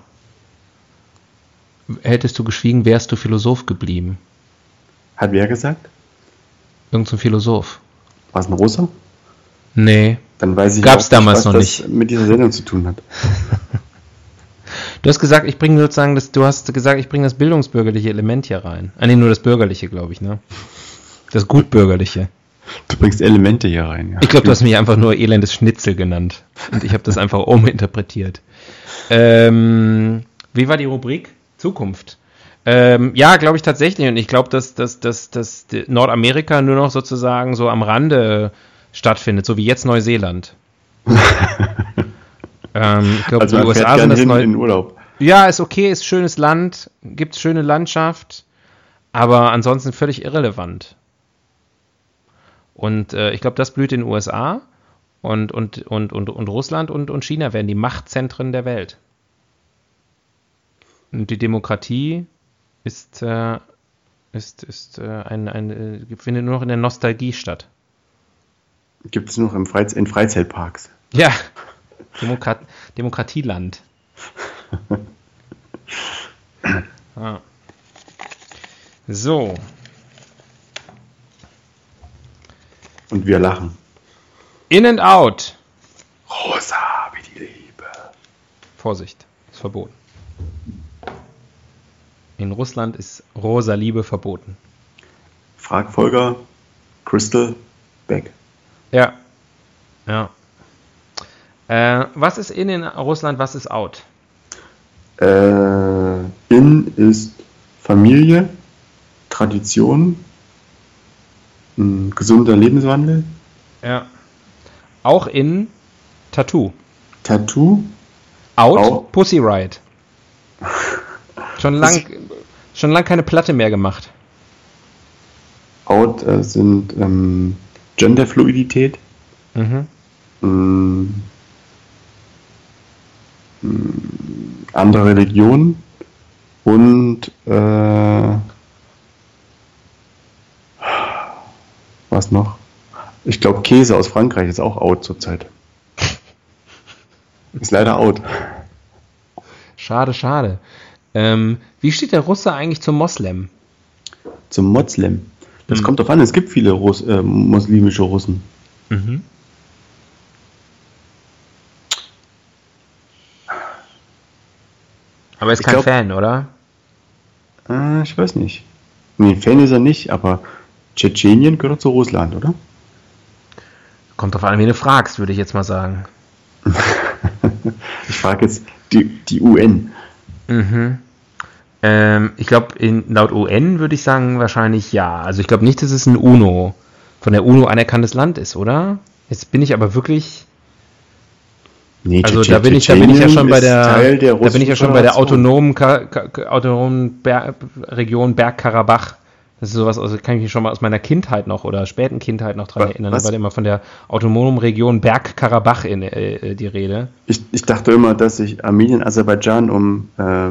Hättest du geschwiegen, wärst du Philosoph geblieben. Hat wer gesagt? Irgend so ein Philosoph. War es ein Russe? Nee. Dann weiß ich Gab's auch damals was noch das nicht. mit dieser Sendung zu tun hat. Du hast gesagt, ich bringe sozusagen das, du hast gesagt, ich bringe das bildungsbürgerliche Element hier rein. Ah, nee, nur das bürgerliche, glaube ich, ne? Das gutbürgerliche. Du bringst Elemente hier rein. Ja. Ich glaube, du hast mich einfach nur elendes Schnitzel genannt. Und ich habe das einfach uminterpretiert. Ähm, wie war die Rubrik? Zukunft. Ähm, ja, glaube ich tatsächlich. Und ich glaube, dass, dass, dass, dass Nordamerika nur noch sozusagen so am Rande stattfindet, so wie jetzt Neuseeland. ähm, ich glaube, Also die USA sind das neue. in Urlaub. Ja, ist okay, ist schönes Land, gibt schöne Landschaft, aber ansonsten völlig irrelevant. Und äh, ich glaube, das blüht in den USA und, und, und, und, und Russland und, und China werden die Machtzentren der Welt. Und die Demokratie ist, äh, ist, ist äh, ein, ein, äh, findet nur noch in der Nostalgie statt. Gibt es noch im Freiz in Freizeitparks. Ja, Demokrat Demokratieland. ah. So, Und wir lachen. in and out. Rosa wie die Liebe. Vorsicht, ist verboten. In Russland ist rosa Liebe verboten. Frag Folger Crystal Beck. Ja. Ja. Äh, was ist in, in Russland, was ist out? Äh, in ist Familie, Tradition, ein gesunder Lebenswandel, Ja. Auch in Tattoo. Tattoo, Out, Out. Pussy Riot. Schon lang, schon lang keine Platte mehr gemacht. out äh, sind ähm, Genderfluidität, Mhm. mh, mh, andere Religionen und äh, was noch? Ich glaube Käse aus Frankreich ist auch out zurzeit. Ist leider out. Schade, schade. Ähm, wie steht der Russe eigentlich zum Moslem? Zum Moslem. Das Mhm. kommt drauf an, es gibt viele Russ, äh, muslimische Russen. Mhm. Aber ist Ich kein glaub- Fan, oder? Äh, ich weiß nicht. Nee, Fan ist er nicht, aber Tschetschenien gehört zu Russland, oder? Kommt drauf an, wen du fragst, würde ich jetzt mal sagen. Ich frage jetzt die, die UN. Mhm. Ähm, ich glaube, laut UN würde ich sagen wahrscheinlich ja. Also ich glaube nicht, dass es ein UNO, von der UNO anerkanntes Land ist, oder? Jetzt bin ich aber wirklich, Nee, also da bin ich, da bin ich ja schon bei der, da bin ich ja schon bei der autonomen, autonomen Region Bergkarabach. Das ist sowas, also kann ich mich schon mal aus meiner Kindheit noch oder späten Kindheit noch dran Wa- erinnern. was? Da war immer von der autonomen Region Bergkarabach in äh, die Rede. Ich, ich dachte immer, dass sich Armenien und Aserbaidschan um äh,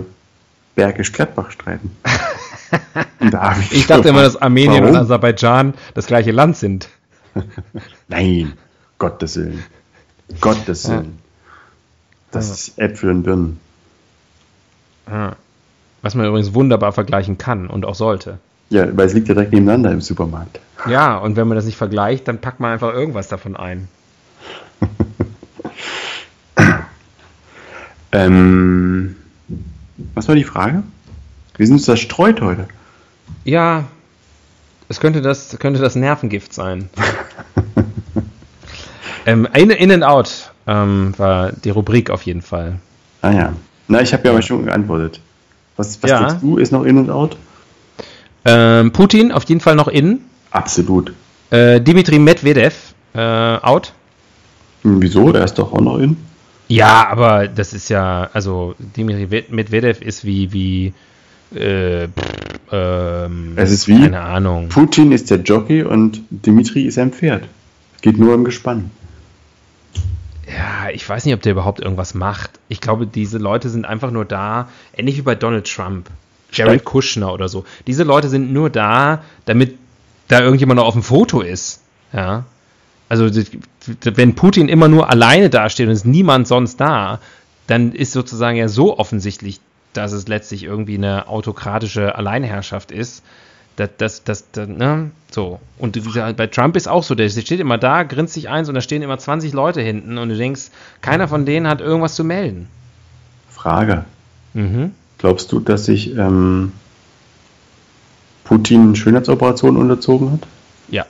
Bergisch Gladbach streiten. Und da hab Ich dachte immer, dass Armenien und Warum? Aserbaidschan das gleiche Land sind. Nein, Gottes Willen. Gottes Ja. Willen. Das ist Äpfel und Birnen. Ja. Was man übrigens wunderbar vergleichen kann und auch sollte. Ja, weil es liegt ja direkt nebeneinander im Supermarkt. Ja, und wenn man das nicht vergleicht, dann packt man einfach irgendwas davon ein. Ähm, was war die Frage? Wir sind uns zerstreut heute. Ja, es könnte das, könnte das Nervengift sein. ähm, in, in and Out ähm, war die Rubrik auf jeden Fall. Ah ja. Na, ich habe ja aber schon geantwortet. Was, was Ja. denkst du, ist noch in und out? Ähm, Putin auf jeden Fall noch in. Absolut. Äh, Dimitri Medvedev äh, out. Hm, Wieso? Der ist doch auch noch in. Ja, aber das ist ja, also Dimitri Medvedev ist wie, wie, äh, pff, ähm, Es ist wie- keine Ahnung. Putin ist der Jockey und Dimitri ist ein Pferd. Geht nur im Gespann. Ja, ich weiß nicht, ob der überhaupt irgendwas macht. Ich glaube, diese Leute sind einfach nur da, ähnlich wie bei Donald Trump, Jared Kushner oder so. Diese Leute sind nur da, damit da irgendjemand noch auf dem Foto ist. Ja. Also, wenn Putin immer nur alleine dasteht und es ist niemand sonst da, dann ist sozusagen ja so offensichtlich, dass es letztlich irgendwie eine autokratische Alleinherrschaft ist. Das, das, das, das, ne? So. Und bei Trump ist auch so, der steht immer da, grinst sich eins und da stehen immer 20 Leute hinten und du denkst, keiner von denen hat irgendwas zu melden. Frage. Mhm. Glaubst du, dass sich ähm, Putin Schönheitsoperationen unterzogen hat? Ja.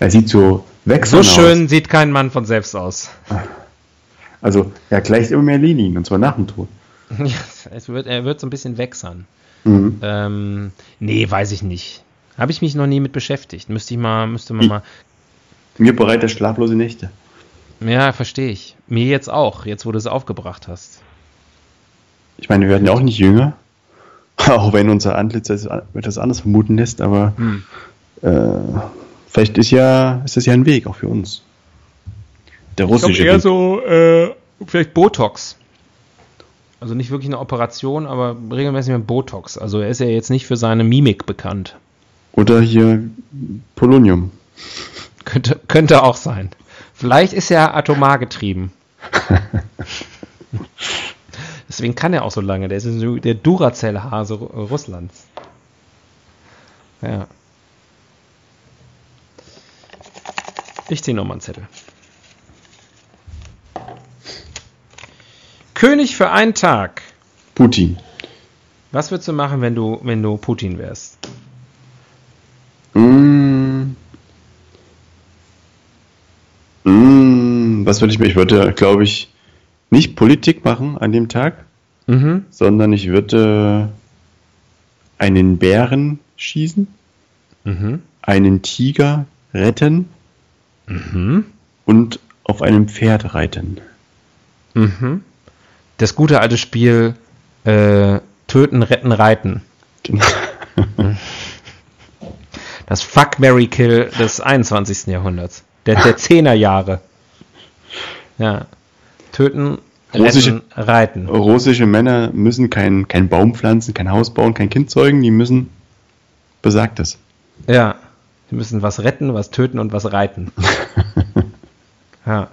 Er sieht so weg So schön sieht kein Mann von selbst aus. Also er gleicht immer mehr Lenin, und zwar nach dem Tod. Ja, wird, er wird so ein bisschen wächsern. Mhm. Ähm, nee, weiß ich nicht. Habe ich mich noch nie mit beschäftigt. Müsste ich mal, müsste man Hm. mal. Mir bereitet er schlaflose Nächte. Ja, verstehe ich. Mir jetzt auch, jetzt wo du es aufgebracht hast. Ich meine, wir werden ja auch nicht jünger. Auch wenn unser Antlitz etwas anders vermuten lässt, aber Hm. äh, vielleicht ist ja, ist das ja ein Weg auch für uns. Der Ich glaube russische eher Weg. so, äh, vielleicht Botox. Also nicht wirklich eine Operation, aber regelmäßig mit Botox. Also er ist ja jetzt nicht für seine Mimik bekannt. Oder hier Polonium. Könnte, könnte auch sein. Vielleicht ist er atomar getrieben. Deswegen kann er auch so lange. Der ist so der Duracell-Hase Ru- Russlands. Ja. Ich ziehe nochmal einen Zettel. König für einen Tag. Putin. Was würdest du machen, wenn du, wenn du Putin wärst? Mm. Mm, was würde ich mir? Ich würde, glaube ich, nicht Politik machen an dem Tag, Mhm. sondern ich würde einen Bären schießen, Mhm. einen Tiger retten Mhm. und auf einem Pferd reiten. Mhm. Das gute alte Spiel äh, Töten, Retten, Reiten. Genau. Das Fuck, Mary Kill des 21. Jahrhunderts. Der, der 10er Jahre. Ja. Töten, Russische- Retten, Reiten. Russische Männer müssen kein, kein Baum pflanzen, kein Haus bauen, kein Kind zeugen, die müssen besagtes. Ja. Wir müssen was retten, was töten und was reiten. Ja.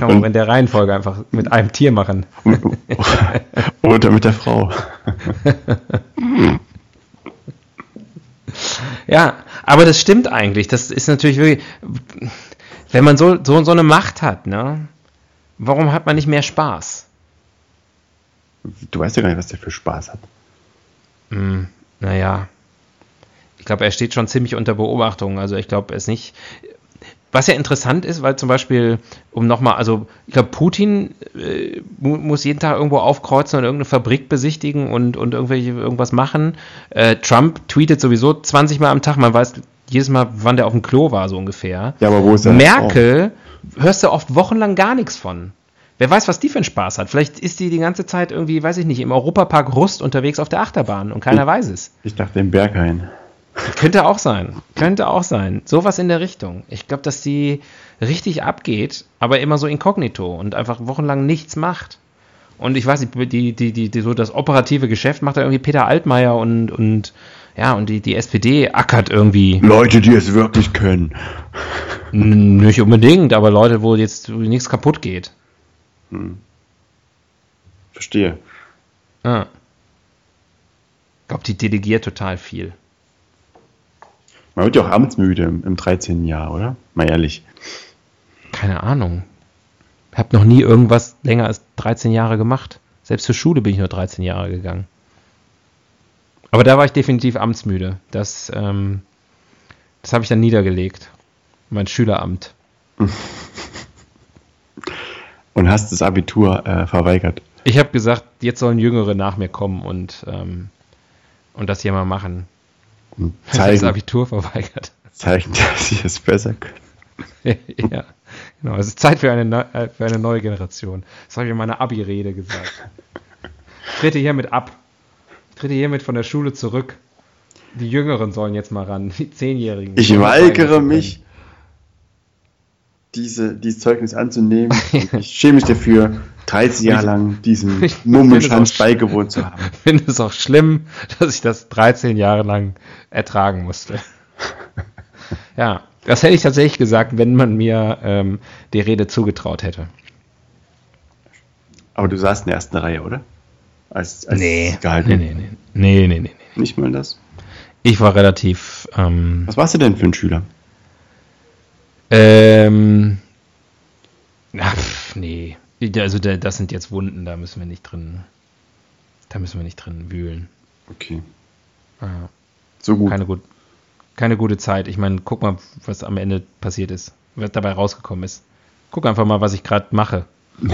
Kann man Und- in der Reihenfolge einfach mit einem Tier machen. Oder mit der Frau. Ja, aber das stimmt eigentlich. Das ist natürlich wirklich, wenn man so, so, so eine Macht hat, ne? Warum hat man nicht mehr Spaß? Du weißt ja gar nicht, was der für Spaß hat. Hm, naja. Ich glaube, er steht schon ziemlich unter Beobachtung. Also ich glaube, er ist nicht. Was ja interessant ist, weil zum Beispiel, um nochmal, also ich glaube, Putin äh, mu muss jeden Tag irgendwo aufkreuzen und irgendeine Fabrik besichtigen und, und irgendwelche, irgendwas machen. Äh, Trump tweetet sowieso 20 Mal am Tag, man weiß jedes Mal, wann der auf dem Klo war, so ungefähr. Ja, aber wo ist er? Merkel hörst du oft wochenlang gar nichts von. Wer weiß, was die für einen Spaß hat. Vielleicht ist die die ganze Zeit irgendwie, weiß ich nicht, im Europapark Rust unterwegs auf der Achterbahn und keiner weiß es. Ich dachte im Berghain. Könnte auch sein. Könnte auch sein. Sowas in der Richtung. Ich glaube, dass die richtig abgeht, aber immer so inkognito und einfach wochenlang nichts macht. Und ich weiß nicht, die, die, die, die, so das operative Geschäft macht da irgendwie Peter Altmaier und, und ja, und die, die SPD ackert irgendwie. Leute, die es wirklich können. N- Nicht unbedingt, aber Leute, wo jetzt nichts kaputt geht. Verstehe. Ah. Ich glaube, die delegiert total viel. Man wird ja auch amtsmüde im, im 13. Jahr, oder? Mal ehrlich. Keine Ahnung. Hab noch nie irgendwas länger als 13 Jahre gemacht. Selbst zur Schule bin ich nur 13 Jahre gegangen. Aber da war ich definitiv amtsmüde. Das, ähm, das habe ich dann niedergelegt. Mein Schüleramt. Und hast das Abitur äh, verweigert. Ich habe gesagt, jetzt sollen Jüngere nach mir kommen und, ähm, und das hier mal machen. Und Das zeigen, Abitur verweigert. zeigen, dass sie es besser können. ja, genau. Es ist Zeit für eine, äh, für eine neue Generation. Das habe ich in meiner Abi-Rede gesagt. Ich trete hiermit ab. Ich trete hiermit von der Schule zurück. Die Jüngeren sollen jetzt mal ran, die Zehnjährigen. Ich weigere mich, diese, dieses Zeugnis anzunehmen. Ich schäme mich dafür, 30 Jahre lang diesem auch beigewohnt zu haben. Ich finde es auch schlimm, dass ich das 13 Jahre lang ertragen musste. ja, das hätte ich tatsächlich gesagt, wenn man mir ähm, die Rede zugetraut hätte. Aber du saßt in der ersten Reihe, oder? Als, als nee, gehalten. nee, nee, nee, nee, nee, nee. Nicht mal das. Ich war relativ ähm, Was warst du denn für ein Schüler? Ähm. Ach, nee. Also da- das sind jetzt Wunden, da müssen wir nicht drin. Da müssen wir nicht drin wühlen. Okay. Ja, So gut. keine, gut, keine gute Zeit. Ich meine, guck mal, was am Ende passiert ist, was dabei rausgekommen ist. Guck einfach mal, was ich gerade mache.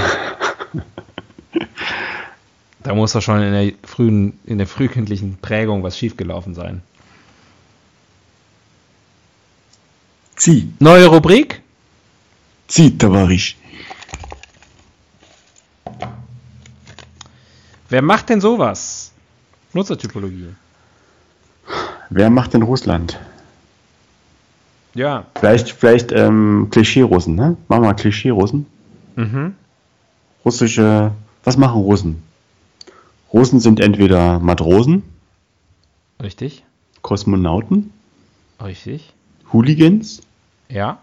Da muss doch schon in der frühen, in der frühkindlichen Prägung was schiefgelaufen sein. Zieh. Neue Rubrik? Zieh, Tavarisch. Wer macht denn sowas? Nutzertypologie. Wer macht denn Russland? Ja. Vielleicht, vielleicht ähm, Klischee-Russen, ne? Machen wir Klischee-Russen. Mhm. Russische. Was machen Russen? Russen sind entweder Matrosen, Richtig. Kosmonauten, Richtig. Hooligans, Ja.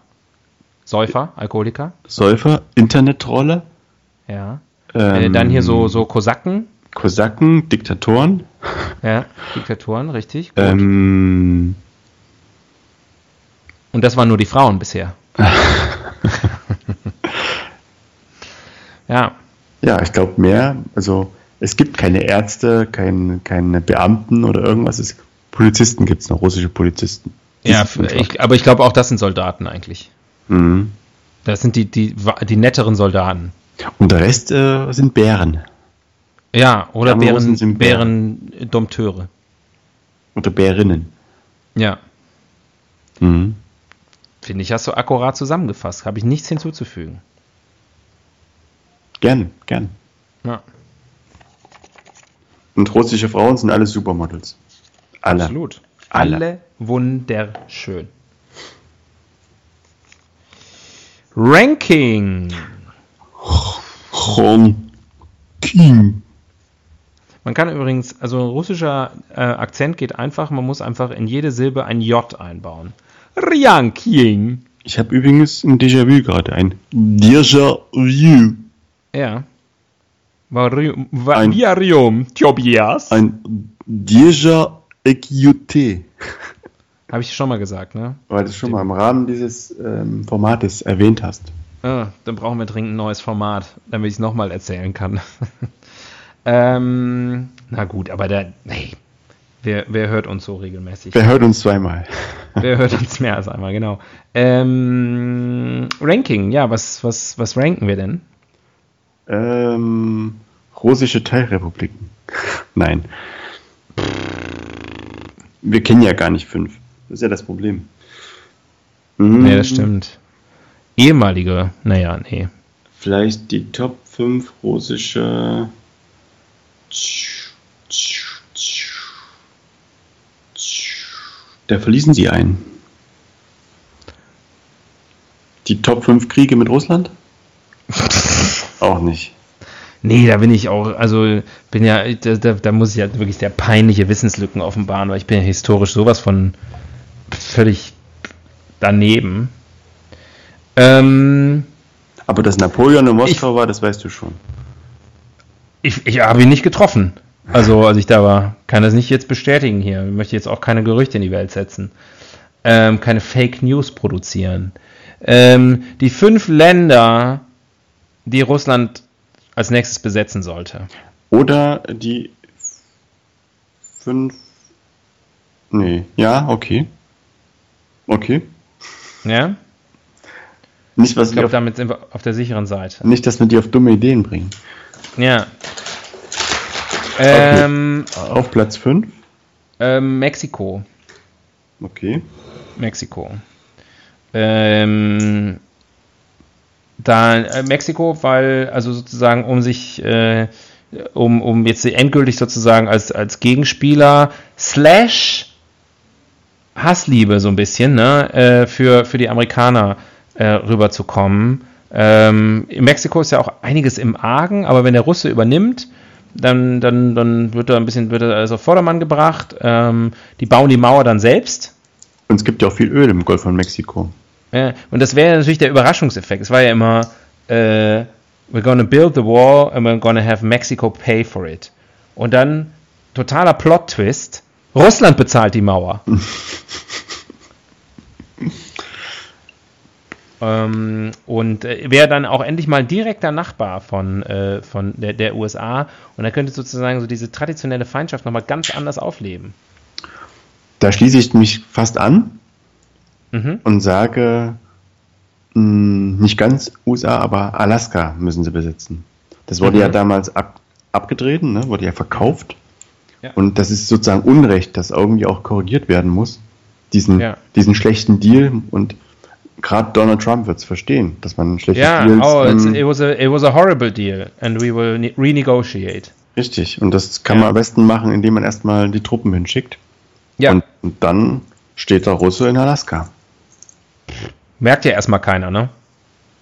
Säufer, Alkoholiker. Säufer, Internettrolle, Ja. ähm, äh, dann hier so, so Kosaken. Kosaken, Diktatoren, Ja. Diktatoren, richtig. Gut. ähm, Und das waren nur die Frauen bisher. ja. ja, ich glaube mehr, also es gibt keine Ärzte, kein, keine Beamten oder irgendwas. Es, Polizisten gibt es noch, russische Polizisten. Ja, ist einfach- ich, aber ich glaube auch, das sind Soldaten eigentlich. Mhm. Das sind die, die, die netteren Soldaten. Und der Rest äh, sind Bären Ja, oder Ja, Bären, sind Bären Dompteure. oder Bärinnen. Ja, Mhm. finde ich, hast du akkurat zusammengefasst. Habe ich nichts hinzuzufügen. Gern, gern. Ja, Und russische Frauen sind alle Supermodels. Alle. absolut. Alle. Alle wunderschön. Ranking. Hong King. Man kann übrigens, also russischer äh, Akzent geht einfach, man muss einfach in jede Silbe ein J einbauen. Ranking. Ich habe übrigens ein Déjà-vu gerade. Ein Déjà-vu. Ja. Varium, Varium, Tobias. Ein Déjà-EQT. Habe ich schon mal gesagt, ne? Weil du es schon mal im Rahmen dieses ähm, Formates erwähnt hast. Ah, dann brauchen wir dringend ein neues Format, damit ich es nochmal erzählen kann. ähm, na gut, aber der, hey, wer, wer hört uns so regelmäßig? Wer hört uns zweimal? Wer hört uns mehr als einmal, genau. Ähm, Ranking, ja, was, was, was ranken wir denn? Ähm, russische Teilrepubliken. Nein. Wir kennen ja gar nicht fünf. Das ist ja das Problem. Mhm. Nee, das stimmt. Ehemalige, naja, nee. Vielleicht die Top 5 russische. Da verließen sie ein. Die Top 5 Kriege mit Russland? Auch nicht. Nee, da bin ich auch, also bin ja, da, da, da muss ich ja wirklich sehr peinliche Wissenslücken offenbaren, weil ich bin ja historisch sowas von völlig daneben. Ähm, Aber dass Napoleon in Moskau war, das weißt du schon. ich ich habe ihn nicht getroffen. Also, als ich da war, kann das nicht jetzt bestätigen hier. Ich möchte jetzt auch keine Gerüchte in die Welt setzen. Ähm, keine Fake News produzieren. Ähm, die fünf Länder, die Russland als nächstes besetzen sollte. Oder die fünf. Nee, ja, okay. Okay. Ja? Nicht, was Ich glaube, auf, damit sind wir auf der sicheren Seite. nicht, dass wir die auf dumme Ideen bringen. Ja. Ähm, Auf Platz 5. ähm, Mexiko. Okay. Mexiko. Ähm, da äh, Mexiko, weil, also sozusagen, um sich, äh, um, um jetzt endgültig sozusagen als, als Gegenspieler slash Hassliebe so ein bisschen, ne, äh, für, für die Amerikaner äh, rüberzukommen. Ähm, in Mexiko ist ja auch einiges im Argen, aber wenn der Russe übernimmt, dann, dann, dann wird er ein bisschen wird alles auf Vordermann gebracht. Ähm, die bauen die Mauer dann selbst. Und es gibt ja auch viel Öl im Golf von Mexiko. Ja, und das wäre natürlich der Überraschungseffekt. Es war ja immer, äh, we're gonna build the wall and we're gonna have Mexico pay for it. Und dann totaler Plot-Twist. Russland bezahlt die Mauer. ähm, und äh, wäre dann auch endlich mal direkter Nachbar von, äh, von der, der USA. Und da könnte sozusagen so diese traditionelle Feindschaft nochmal ganz anders aufleben. Da schließe ich mich fast an Mhm. und sage, mh, nicht ganz USA, aber Alaska müssen sie besitzen. Das wurde Mhm. ja damals ab, abgedreht, ne? wurde ja verkauft. Ja. Und das ist sozusagen Unrecht, das irgendwie auch korrigiert werden muss. Diesen, Ja. diesen schlechten Deal. Und gerade Donald Trump wird es verstehen, dass man ein schlechtes Ja, Deal oh, it's, ähm, it, was a, it was a horrible deal and we will ne renegotiate. Richtig. Und das kann Ja. man am besten machen, indem man erstmal die Truppen hinschickt. Ja, Und, und dann steht der Russe in Alaska. Merkt ja erstmal keiner, ne?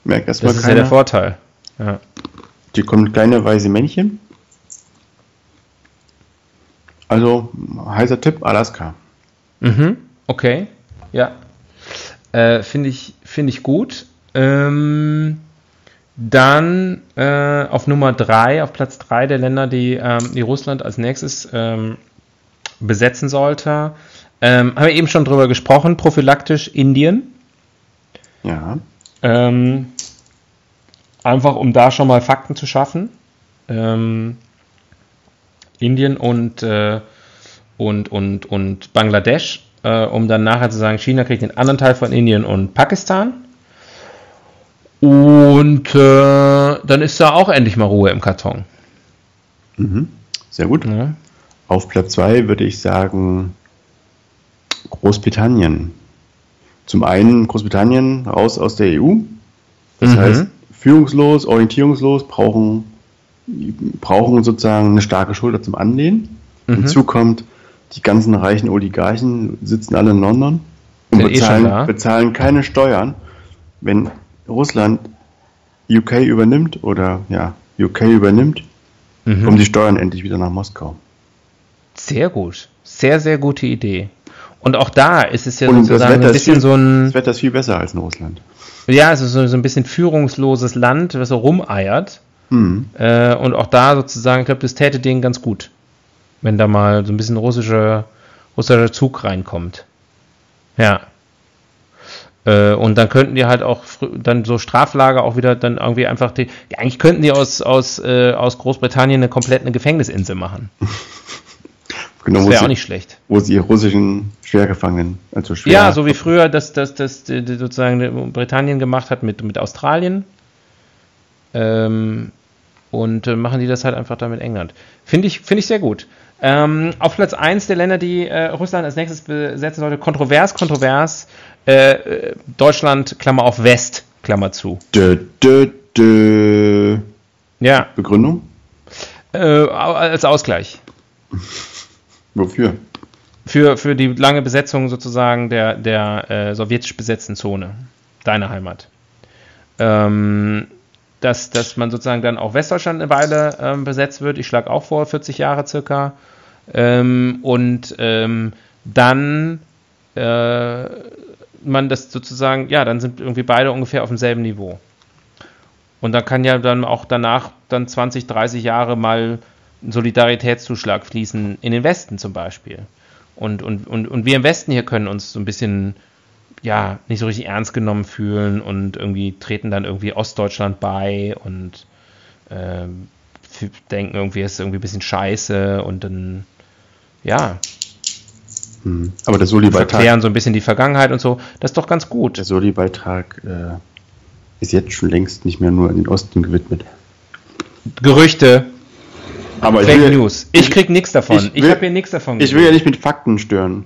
Merkt erstmal Das ist ja der keiner. Vorteil. Ja. Hier kommen kleine weiße Männchen. Also, heißer Tipp, Alaska. Mhm, okay. Ja. Äh, Finde ich, find ich gut. Ähm, dann äh, auf Nummer 3, auf Platz 3 der Länder, die, ähm, die Russland als nächstes ähm, besetzen sollte. Ähm, haben wir eben schon drüber gesprochen, prophylaktisch Indien. Ja. Ähm, einfach um da schon mal Fakten zu schaffen. Ähm, Indien und, äh, und, und, und Bangladesch, äh, um dann nachher zu sagen, China kriegt den anderen Teil von Indien und Pakistan. Und äh, dann ist da auch endlich mal Ruhe im Karton. Mhm. Sehr gut. Ne? Auf Platz 2 würde ich sagen Großbritannien. Zum einen Großbritannien raus aus der EU. Das Mhm. heißt, führungslos, orientierungslos, brauchen, brauchen sozusagen eine starke Schulter zum Anlehnen. Mhm. Hinzu kommt, die ganzen reichen Oligarchen sitzen alle in London und Sind eh bezahlen, bezahlen keine Steuern. Wenn Russland UK übernimmt oder ja, UK übernimmt, Mhm. kommen die Steuern endlich wieder nach Moskau. Sehr gut. Sehr, sehr gute Idee. Und auch da ist es ja Und sozusagen ein bisschen viel- so ein. Das Wetter ist viel besser als in Russland. Ja, es ist so, so ein bisschen führungsloses Land, was so rumeiert. Hm. Äh, und auch da sozusagen, ich glaube, das täte denen ganz gut, wenn da mal so ein bisschen russischer, russischer Zug reinkommt. Ja. Äh, und dann könnten die halt auch dann so Straflager auch wieder dann irgendwie einfach die. Ja, eigentlich könnten die aus, aus, äh, aus Großbritannien eine komplett eine Gefängnisinsel machen. Genau, Das wäre auch nicht schlecht. wo sie ihre russischen Schwergefangenen, also schwer. Ja, so wie früher das, das, das, die sozusagen Britannien gemacht hat mit, mit Australien. Ähm, und äh, machen die das halt einfach da mit England. Finde ich, finde ich sehr gut. Ähm, auf Platz 1 der Länder, die äh, Russland als nächstes besetzen sollte, kontrovers, kontrovers, äh, äh, Deutschland, Klammer auf West, Klammer zu. Dö, dö, dö. Ja, Begründung? äh, als Ausgleich. Wofür? Für, für die lange Besetzung sozusagen der, der äh, sowjetisch besetzten Zone, deine Heimat. Ähm, dass, dass man sozusagen dann auch Westdeutschland eine Weile ähm, besetzt wird. Ich schlage auch vor, 40 Jahre circa. Ähm, und ähm, dann äh, man das sozusagen, ja, dann sind irgendwie beide ungefähr auf demselben Niveau. Und dann kann ja dann auch danach dann 20, 30 Jahre mal ein Solidaritätszuschlag fließen in den Westen zum Beispiel. Und, und, und, und wir im Westen hier können uns so ein bisschen, ja, nicht so richtig ernst genommen fühlen und irgendwie treten dann irgendwie Ostdeutschland bei und f- denken irgendwie, es ist irgendwie ein bisschen scheiße und dann, ja, Hm. Aber der Soli-Beitrag, verklären so ein bisschen die Vergangenheit und so. Das ist doch ganz gut. der Soli-Beitrag äh, ist jetzt schon längst nicht mehr nur in den Osten gewidmet. Gerüchte, Aber ich Fake will, News. Ich krieg nichts davon. ich Ich, will- habe hier nichts davon. ich will ja nicht mit Fakten stören.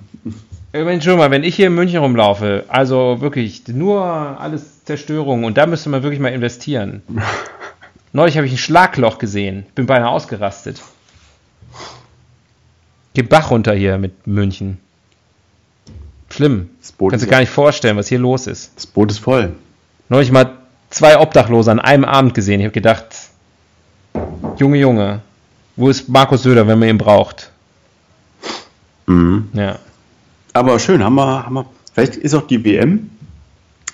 Äh, schon mal, wenn ich hier in München rumlaufe, also wirklich nur alles Zerstörung und da müsste man wirklich mal investieren. Neulich habe ich ein Schlagloch gesehen, bin beinahe ausgerastet. Geh Bach runter hier mit München. Schlimm. Kannst du gar nicht vorstellen, was hier los ist. das Boot ist voll. Neulich mal zwei Obdachlose an einem Abend gesehen. Ich habe gedacht, Junge, Junge, wo ist Markus Söder, wenn man ihn braucht? Mhm. Ja. Aber schön, haben wir, haben wir. Vielleicht ist auch die WM,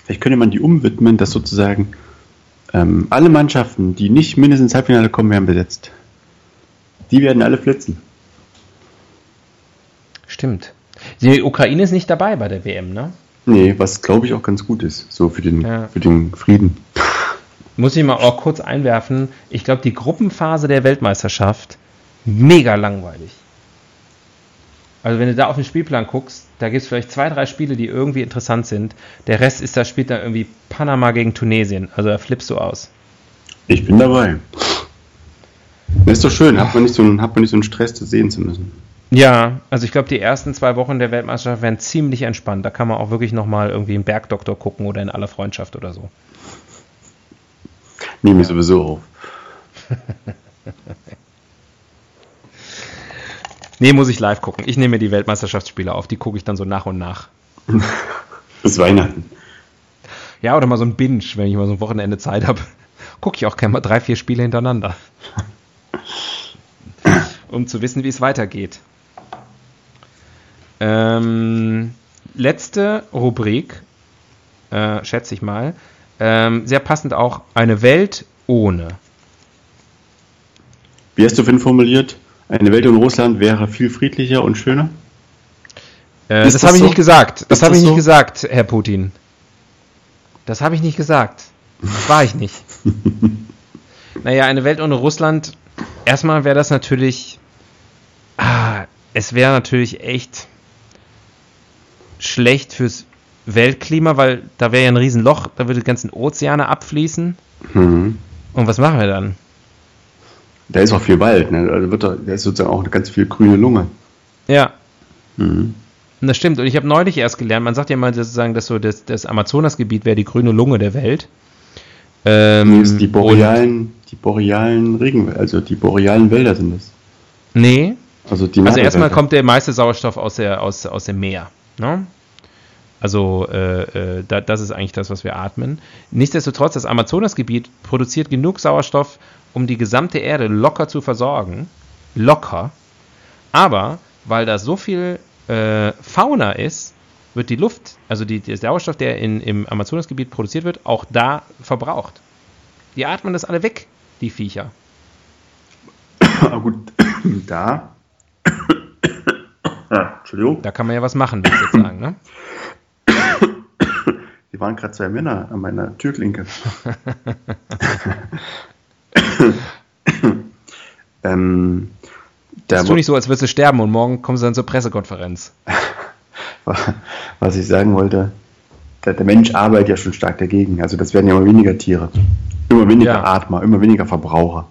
vielleicht könnte man die umwidmen, dass sozusagen ähm, alle Mannschaften, die nicht mindestens ins Halbfinale kommen, werden besetzt. Die werden alle flitzen. Stimmt. Die Ukraine ist nicht dabei bei der WM, ne? Nee, was glaube ich auch ganz gut ist, so für den, Ja. für den Frieden. Muss ich mal auch kurz einwerfen. Ich glaube, die Gruppenphase der Weltmeisterschaft, mega langweilig. Also wenn du da auf den Spielplan guckst, da gibt es vielleicht zwei, drei Spiele, die irgendwie interessant sind. Der Rest ist, da spielt dann irgendwie Panama gegen Tunesien. Also da flippst du aus. Ich bin dabei. Ist doch schön, hat man nicht so einen, hat man nicht so einen Stress, das sehen zu müssen. Ja, also ich glaube, die ersten zwei Wochen der Weltmeisterschaft werden ziemlich entspannt. Da kann man auch wirklich nochmal irgendwie einen Bergdoktor gucken oder in aller Freundschaft oder so. Nehme ich sowieso auf. Nee, muss ich live gucken. Ich nehme mir die Weltmeisterschaftsspiele auf, die gucke ich dann so nach und nach. Bis Weihnachten. Ja, oder mal so ein Binge, wenn ich mal so ein Wochenende Zeit habe. Gucke ich auch gerne mal drei, vier Spiele hintereinander. um zu wissen, wie es weitergeht. Ähm, letzte Rubrik, äh, schätze ich mal. Ähm, sehr passend auch eine Welt ohne. Wie hast du Finn formuliert? Eine Welt ohne Russland wäre viel friedlicher und schöner? Äh, das das habe ich so? nicht gesagt. Das habe ich nicht so? gesagt, Herr Putin. Das habe ich nicht gesagt. Das war ich nicht. naja, eine Welt ohne Russland. Erstmal wäre das natürlich. Ah, es wäre natürlich echt schlecht fürs Weltklima, weil da wäre ja ein Riesenloch, da würde die ganzen Ozeane abfließen. Mhm. Und was machen wir dann? Da ist auch viel Wald, ne? Da, wird da, da ist sozusagen auch eine ganz viel grüne Lunge. Ja, Mhm. Und Das stimmt. Und ich habe neulich erst gelernt, man sagt ja mal sozusagen, dass so das, das Amazonasgebiet wäre die grüne Lunge der Welt. Ähm, Die, die borealen, die borealen Regenwälder, also die borealen Wälder sind es. Nee. Also die Also erstmal kommt der meiste Sauerstoff aus, der, aus, aus dem Meer. Ne? Also äh, äh, da, das ist eigentlich das, was wir atmen. Nichtsdestotrotz, das Amazonasgebiet produziert genug Sauerstoff, um die gesamte Erde locker zu versorgen. Locker. Aber weil da so viel äh, Fauna ist, wird die Luft, also die, der Sauerstoff, der in, im Amazonasgebiet produziert wird, auch da verbraucht. Die atmen das alle weg, die Viecher. Ah, gut, da. ah, Entschuldigung. Da kann man ja was machen, würde ich jetzt sagen. Ne? Hier waren gerade zwei Männer an meiner Türklinke. ähm, da, Tu nicht so, als würdest du sterben und morgen kommst du dann zur Pressekonferenz. was ich sagen wollte, der, der Mensch arbeitet ja schon stark dagegen. Also das werden ja immer weniger Tiere. Immer weniger Ja. Atmer, immer weniger Verbraucher.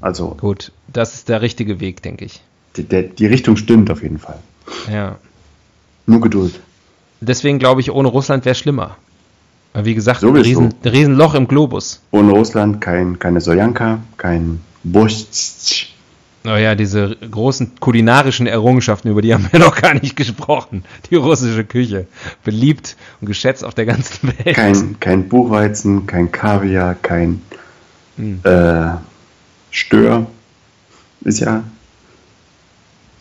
Also Gut, das ist der richtige Weg, denke ich. die, der, die Richtung stimmt auf jeden Fall. Ja. Nur Geduld. Deswegen glaube ich, ohne Russland wäre schlimmer. Weil, Wie gesagt, ein, Sowieso. Riesen, ein Riesenloch im Globus. Ohne Russland kein, keine Sojanka, kein Wurst. Naja, diese großen kulinarischen Errungenschaften, über die haben wir noch gar nicht gesprochen. Die russische Küche. Beliebt und geschätzt auf der ganzen Welt. Kein, kein Buchweizen, kein Kaviar, kein Hm. äh, Stör. Ist ja.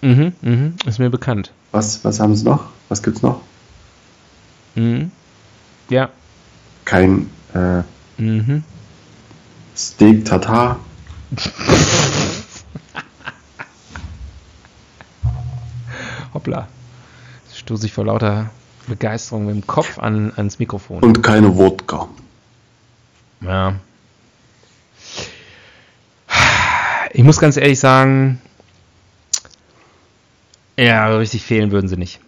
Mhm, mhm, ist mir bekannt. Was, was haben sie noch? Was gibt's noch? Mhm. Ja. Kein äh, Mhm. Steak Tartar. Hoppla. Jetzt stoße ich vor lauter Begeisterung mit dem Kopf an, ans Mikrofon. Und keine Wodka. Ja. Ich muss ganz ehrlich sagen, ja, richtig fehlen würden sie nicht.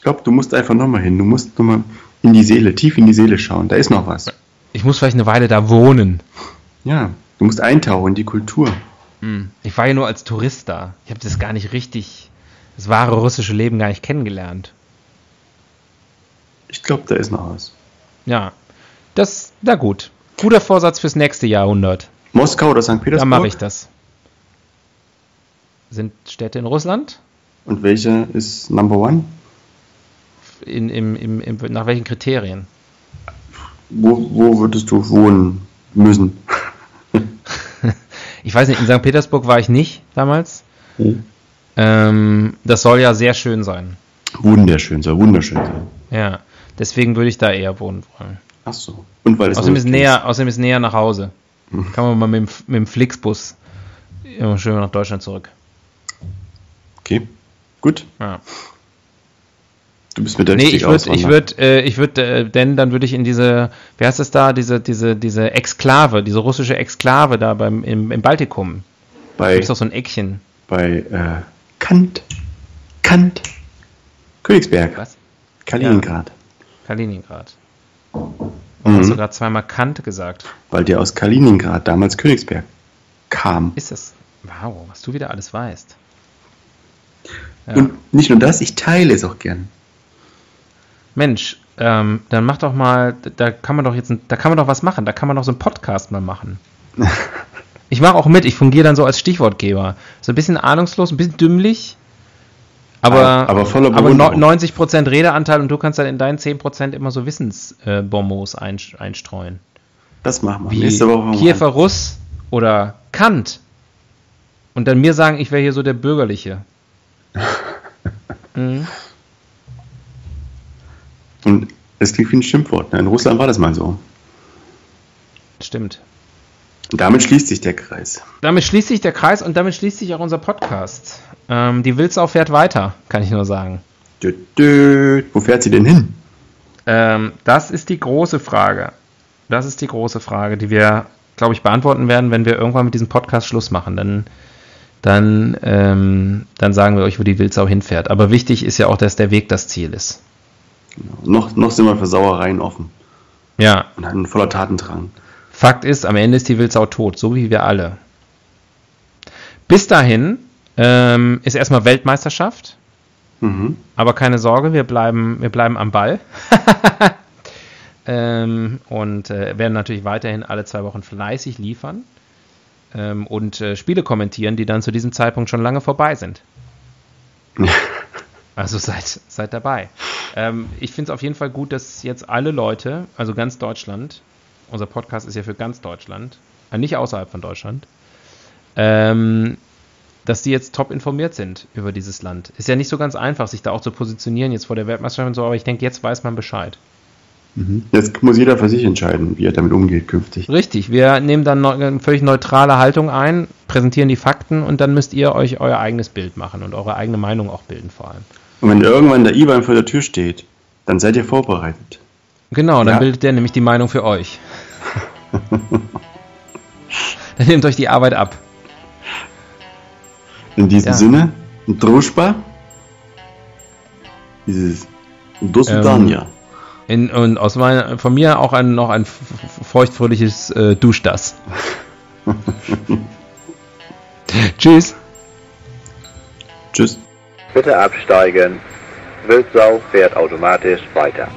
Ich glaube, du musst einfach nochmal hin. Du musst nochmal in die Seele, tief in die Seele schauen. Da ist noch was. Ich muss vielleicht eine Weile da wohnen. Ja, du musst eintauchen in die Kultur. Hm. Ich war ja nur als Tourist da. Ich habe das gar nicht richtig, das wahre russische Leben gar nicht kennengelernt. Ich glaube, da ist noch was. Ja, das, na gut. Guter Vorsatz fürs nächste Jahrhundert. Moskau oder St. Da Petersburg? mache ich das. Sind Städte in Russland? Und welche ist Number One? In, im, im, im, nach welchen Kriterien? Wo, wo würdest du wohnen müssen? Ich weiß nicht, in St. Petersburg war ich nicht damals. Hm. Ähm, das soll ja sehr schön sein. Wunderschön, soll wunderschön sein. Ja, deswegen würde ich da eher wohnen wollen. Ach so. Und weil es Außerdem ist, näher, außerdem ist näher nach Hause. Kann man mal mit dem, mit dem Flixbus immer schön nach Deutschland zurück. Okay, gut. Ja. Du bist mit der Nee, richtig ich würde, ich auswandern. würde, äh, ich würde, äh, denn dann würde ich in diese, wie heißt es da, diese, diese, diese Exklave, diese russische Exklave da beim, im, im Baltikum. Da bei, gibt es doch so ein Eckchen. bei äh, Kant. Kant. Königsberg. Was? Kaliningrad. Kaliningrad. Hast du Mhm. gerade zweimal Kant gesagt? Weil der aus Kaliningrad damals Königsberg kam. Ist das? Wow, was du wieder alles weißt. Ja. Und nicht nur das, ich teile es auch gern. Mensch, ähm, dann mach doch mal, da kann man doch jetzt, ein, da kann man doch was machen, da kann man doch so einen Podcast mal machen. Ich mache auch mit, ich fungiere dann so als Stichwortgeber. So ein bisschen ahnungslos, ein bisschen dümmlich, aber, Aber voller aber no- Bewunderung. 90% Redeanteil und du kannst dann in deinen 10% immer so Wissensbonbons ein, einstreuen. Das machen wir. Wie Nächste Woche. Kiefer Russ oder Kant. Und dann mir sagen, ich wäre hier so der Bürgerliche. mhm. Und es klingt wie ein Schimpfwort. Ne? In Russland war das mal so. Stimmt. Und damit schließt sich der Kreis. Damit schließt sich der Kreis und damit schließt sich auch unser Podcast. Ähm, die Wildsau fährt weiter, kann ich nur sagen. Dö, dö. Wo fährt sie denn hin? Ähm, das ist die große Frage. Das ist die große Frage, die wir, glaube ich, beantworten werden, wenn wir irgendwann mit diesem Podcast Schluss machen. Dann, dann, ähm, dann sagen wir euch, wo die Wildsau hinfährt. Aber wichtig ist ja auch, dass der Weg das Ziel ist. Noch, noch sind wir für Sauereien offen Ja, und hatten voller Tatendrang. Fakt ist, am Ende ist die Wildsau tot, so wie wir alle. Bis dahin ähm, ist erstmal Weltmeisterschaft, Mhm. aber keine Sorge, wir bleiben, wir bleiben am Ball. ähm, und äh, werden natürlich weiterhin alle zwei Wochen fleißig liefern ähm, und äh, Spiele kommentieren, die dann zu diesem Zeitpunkt schon lange vorbei sind. Also seid, seid dabei. Ähm, ich finde es auf jeden Fall gut, dass jetzt alle Leute, also ganz Deutschland, unser Podcast ist ja für ganz Deutschland, äh, nicht außerhalb von Deutschland, ähm, dass die jetzt top informiert sind über dieses Land. Ist ja nicht so ganz einfach, sich da auch zu positionieren jetzt vor der Weltmeisterschaft und so, aber ich denke, jetzt weiß man Bescheid. Mhm. Jetzt muss jeder für sich entscheiden, wie er damit umgeht künftig. Richtig, wir nehmen dann eine völlig neutrale Haltung ein, präsentieren die Fakten und dann müsst ihr euch euer eigenes Bild machen und eure eigene Meinung auch bilden vor allem. Und wenn irgendwann der IBAN vor der Tür steht, dann seid ihr vorbereitet. Genau, dann Ja. bildet der nämlich die Meinung für euch. dann nehmt euch die Arbeit ab. In diesem Ja. Sinne, Druschba, dieses Do Sudania. In, und aus meiner, von mir auch ein, noch ein feuchtfröhliches äh, Dusch das. Tschüss. Bitte absteigen. Wildsau fährt automatisch weiter.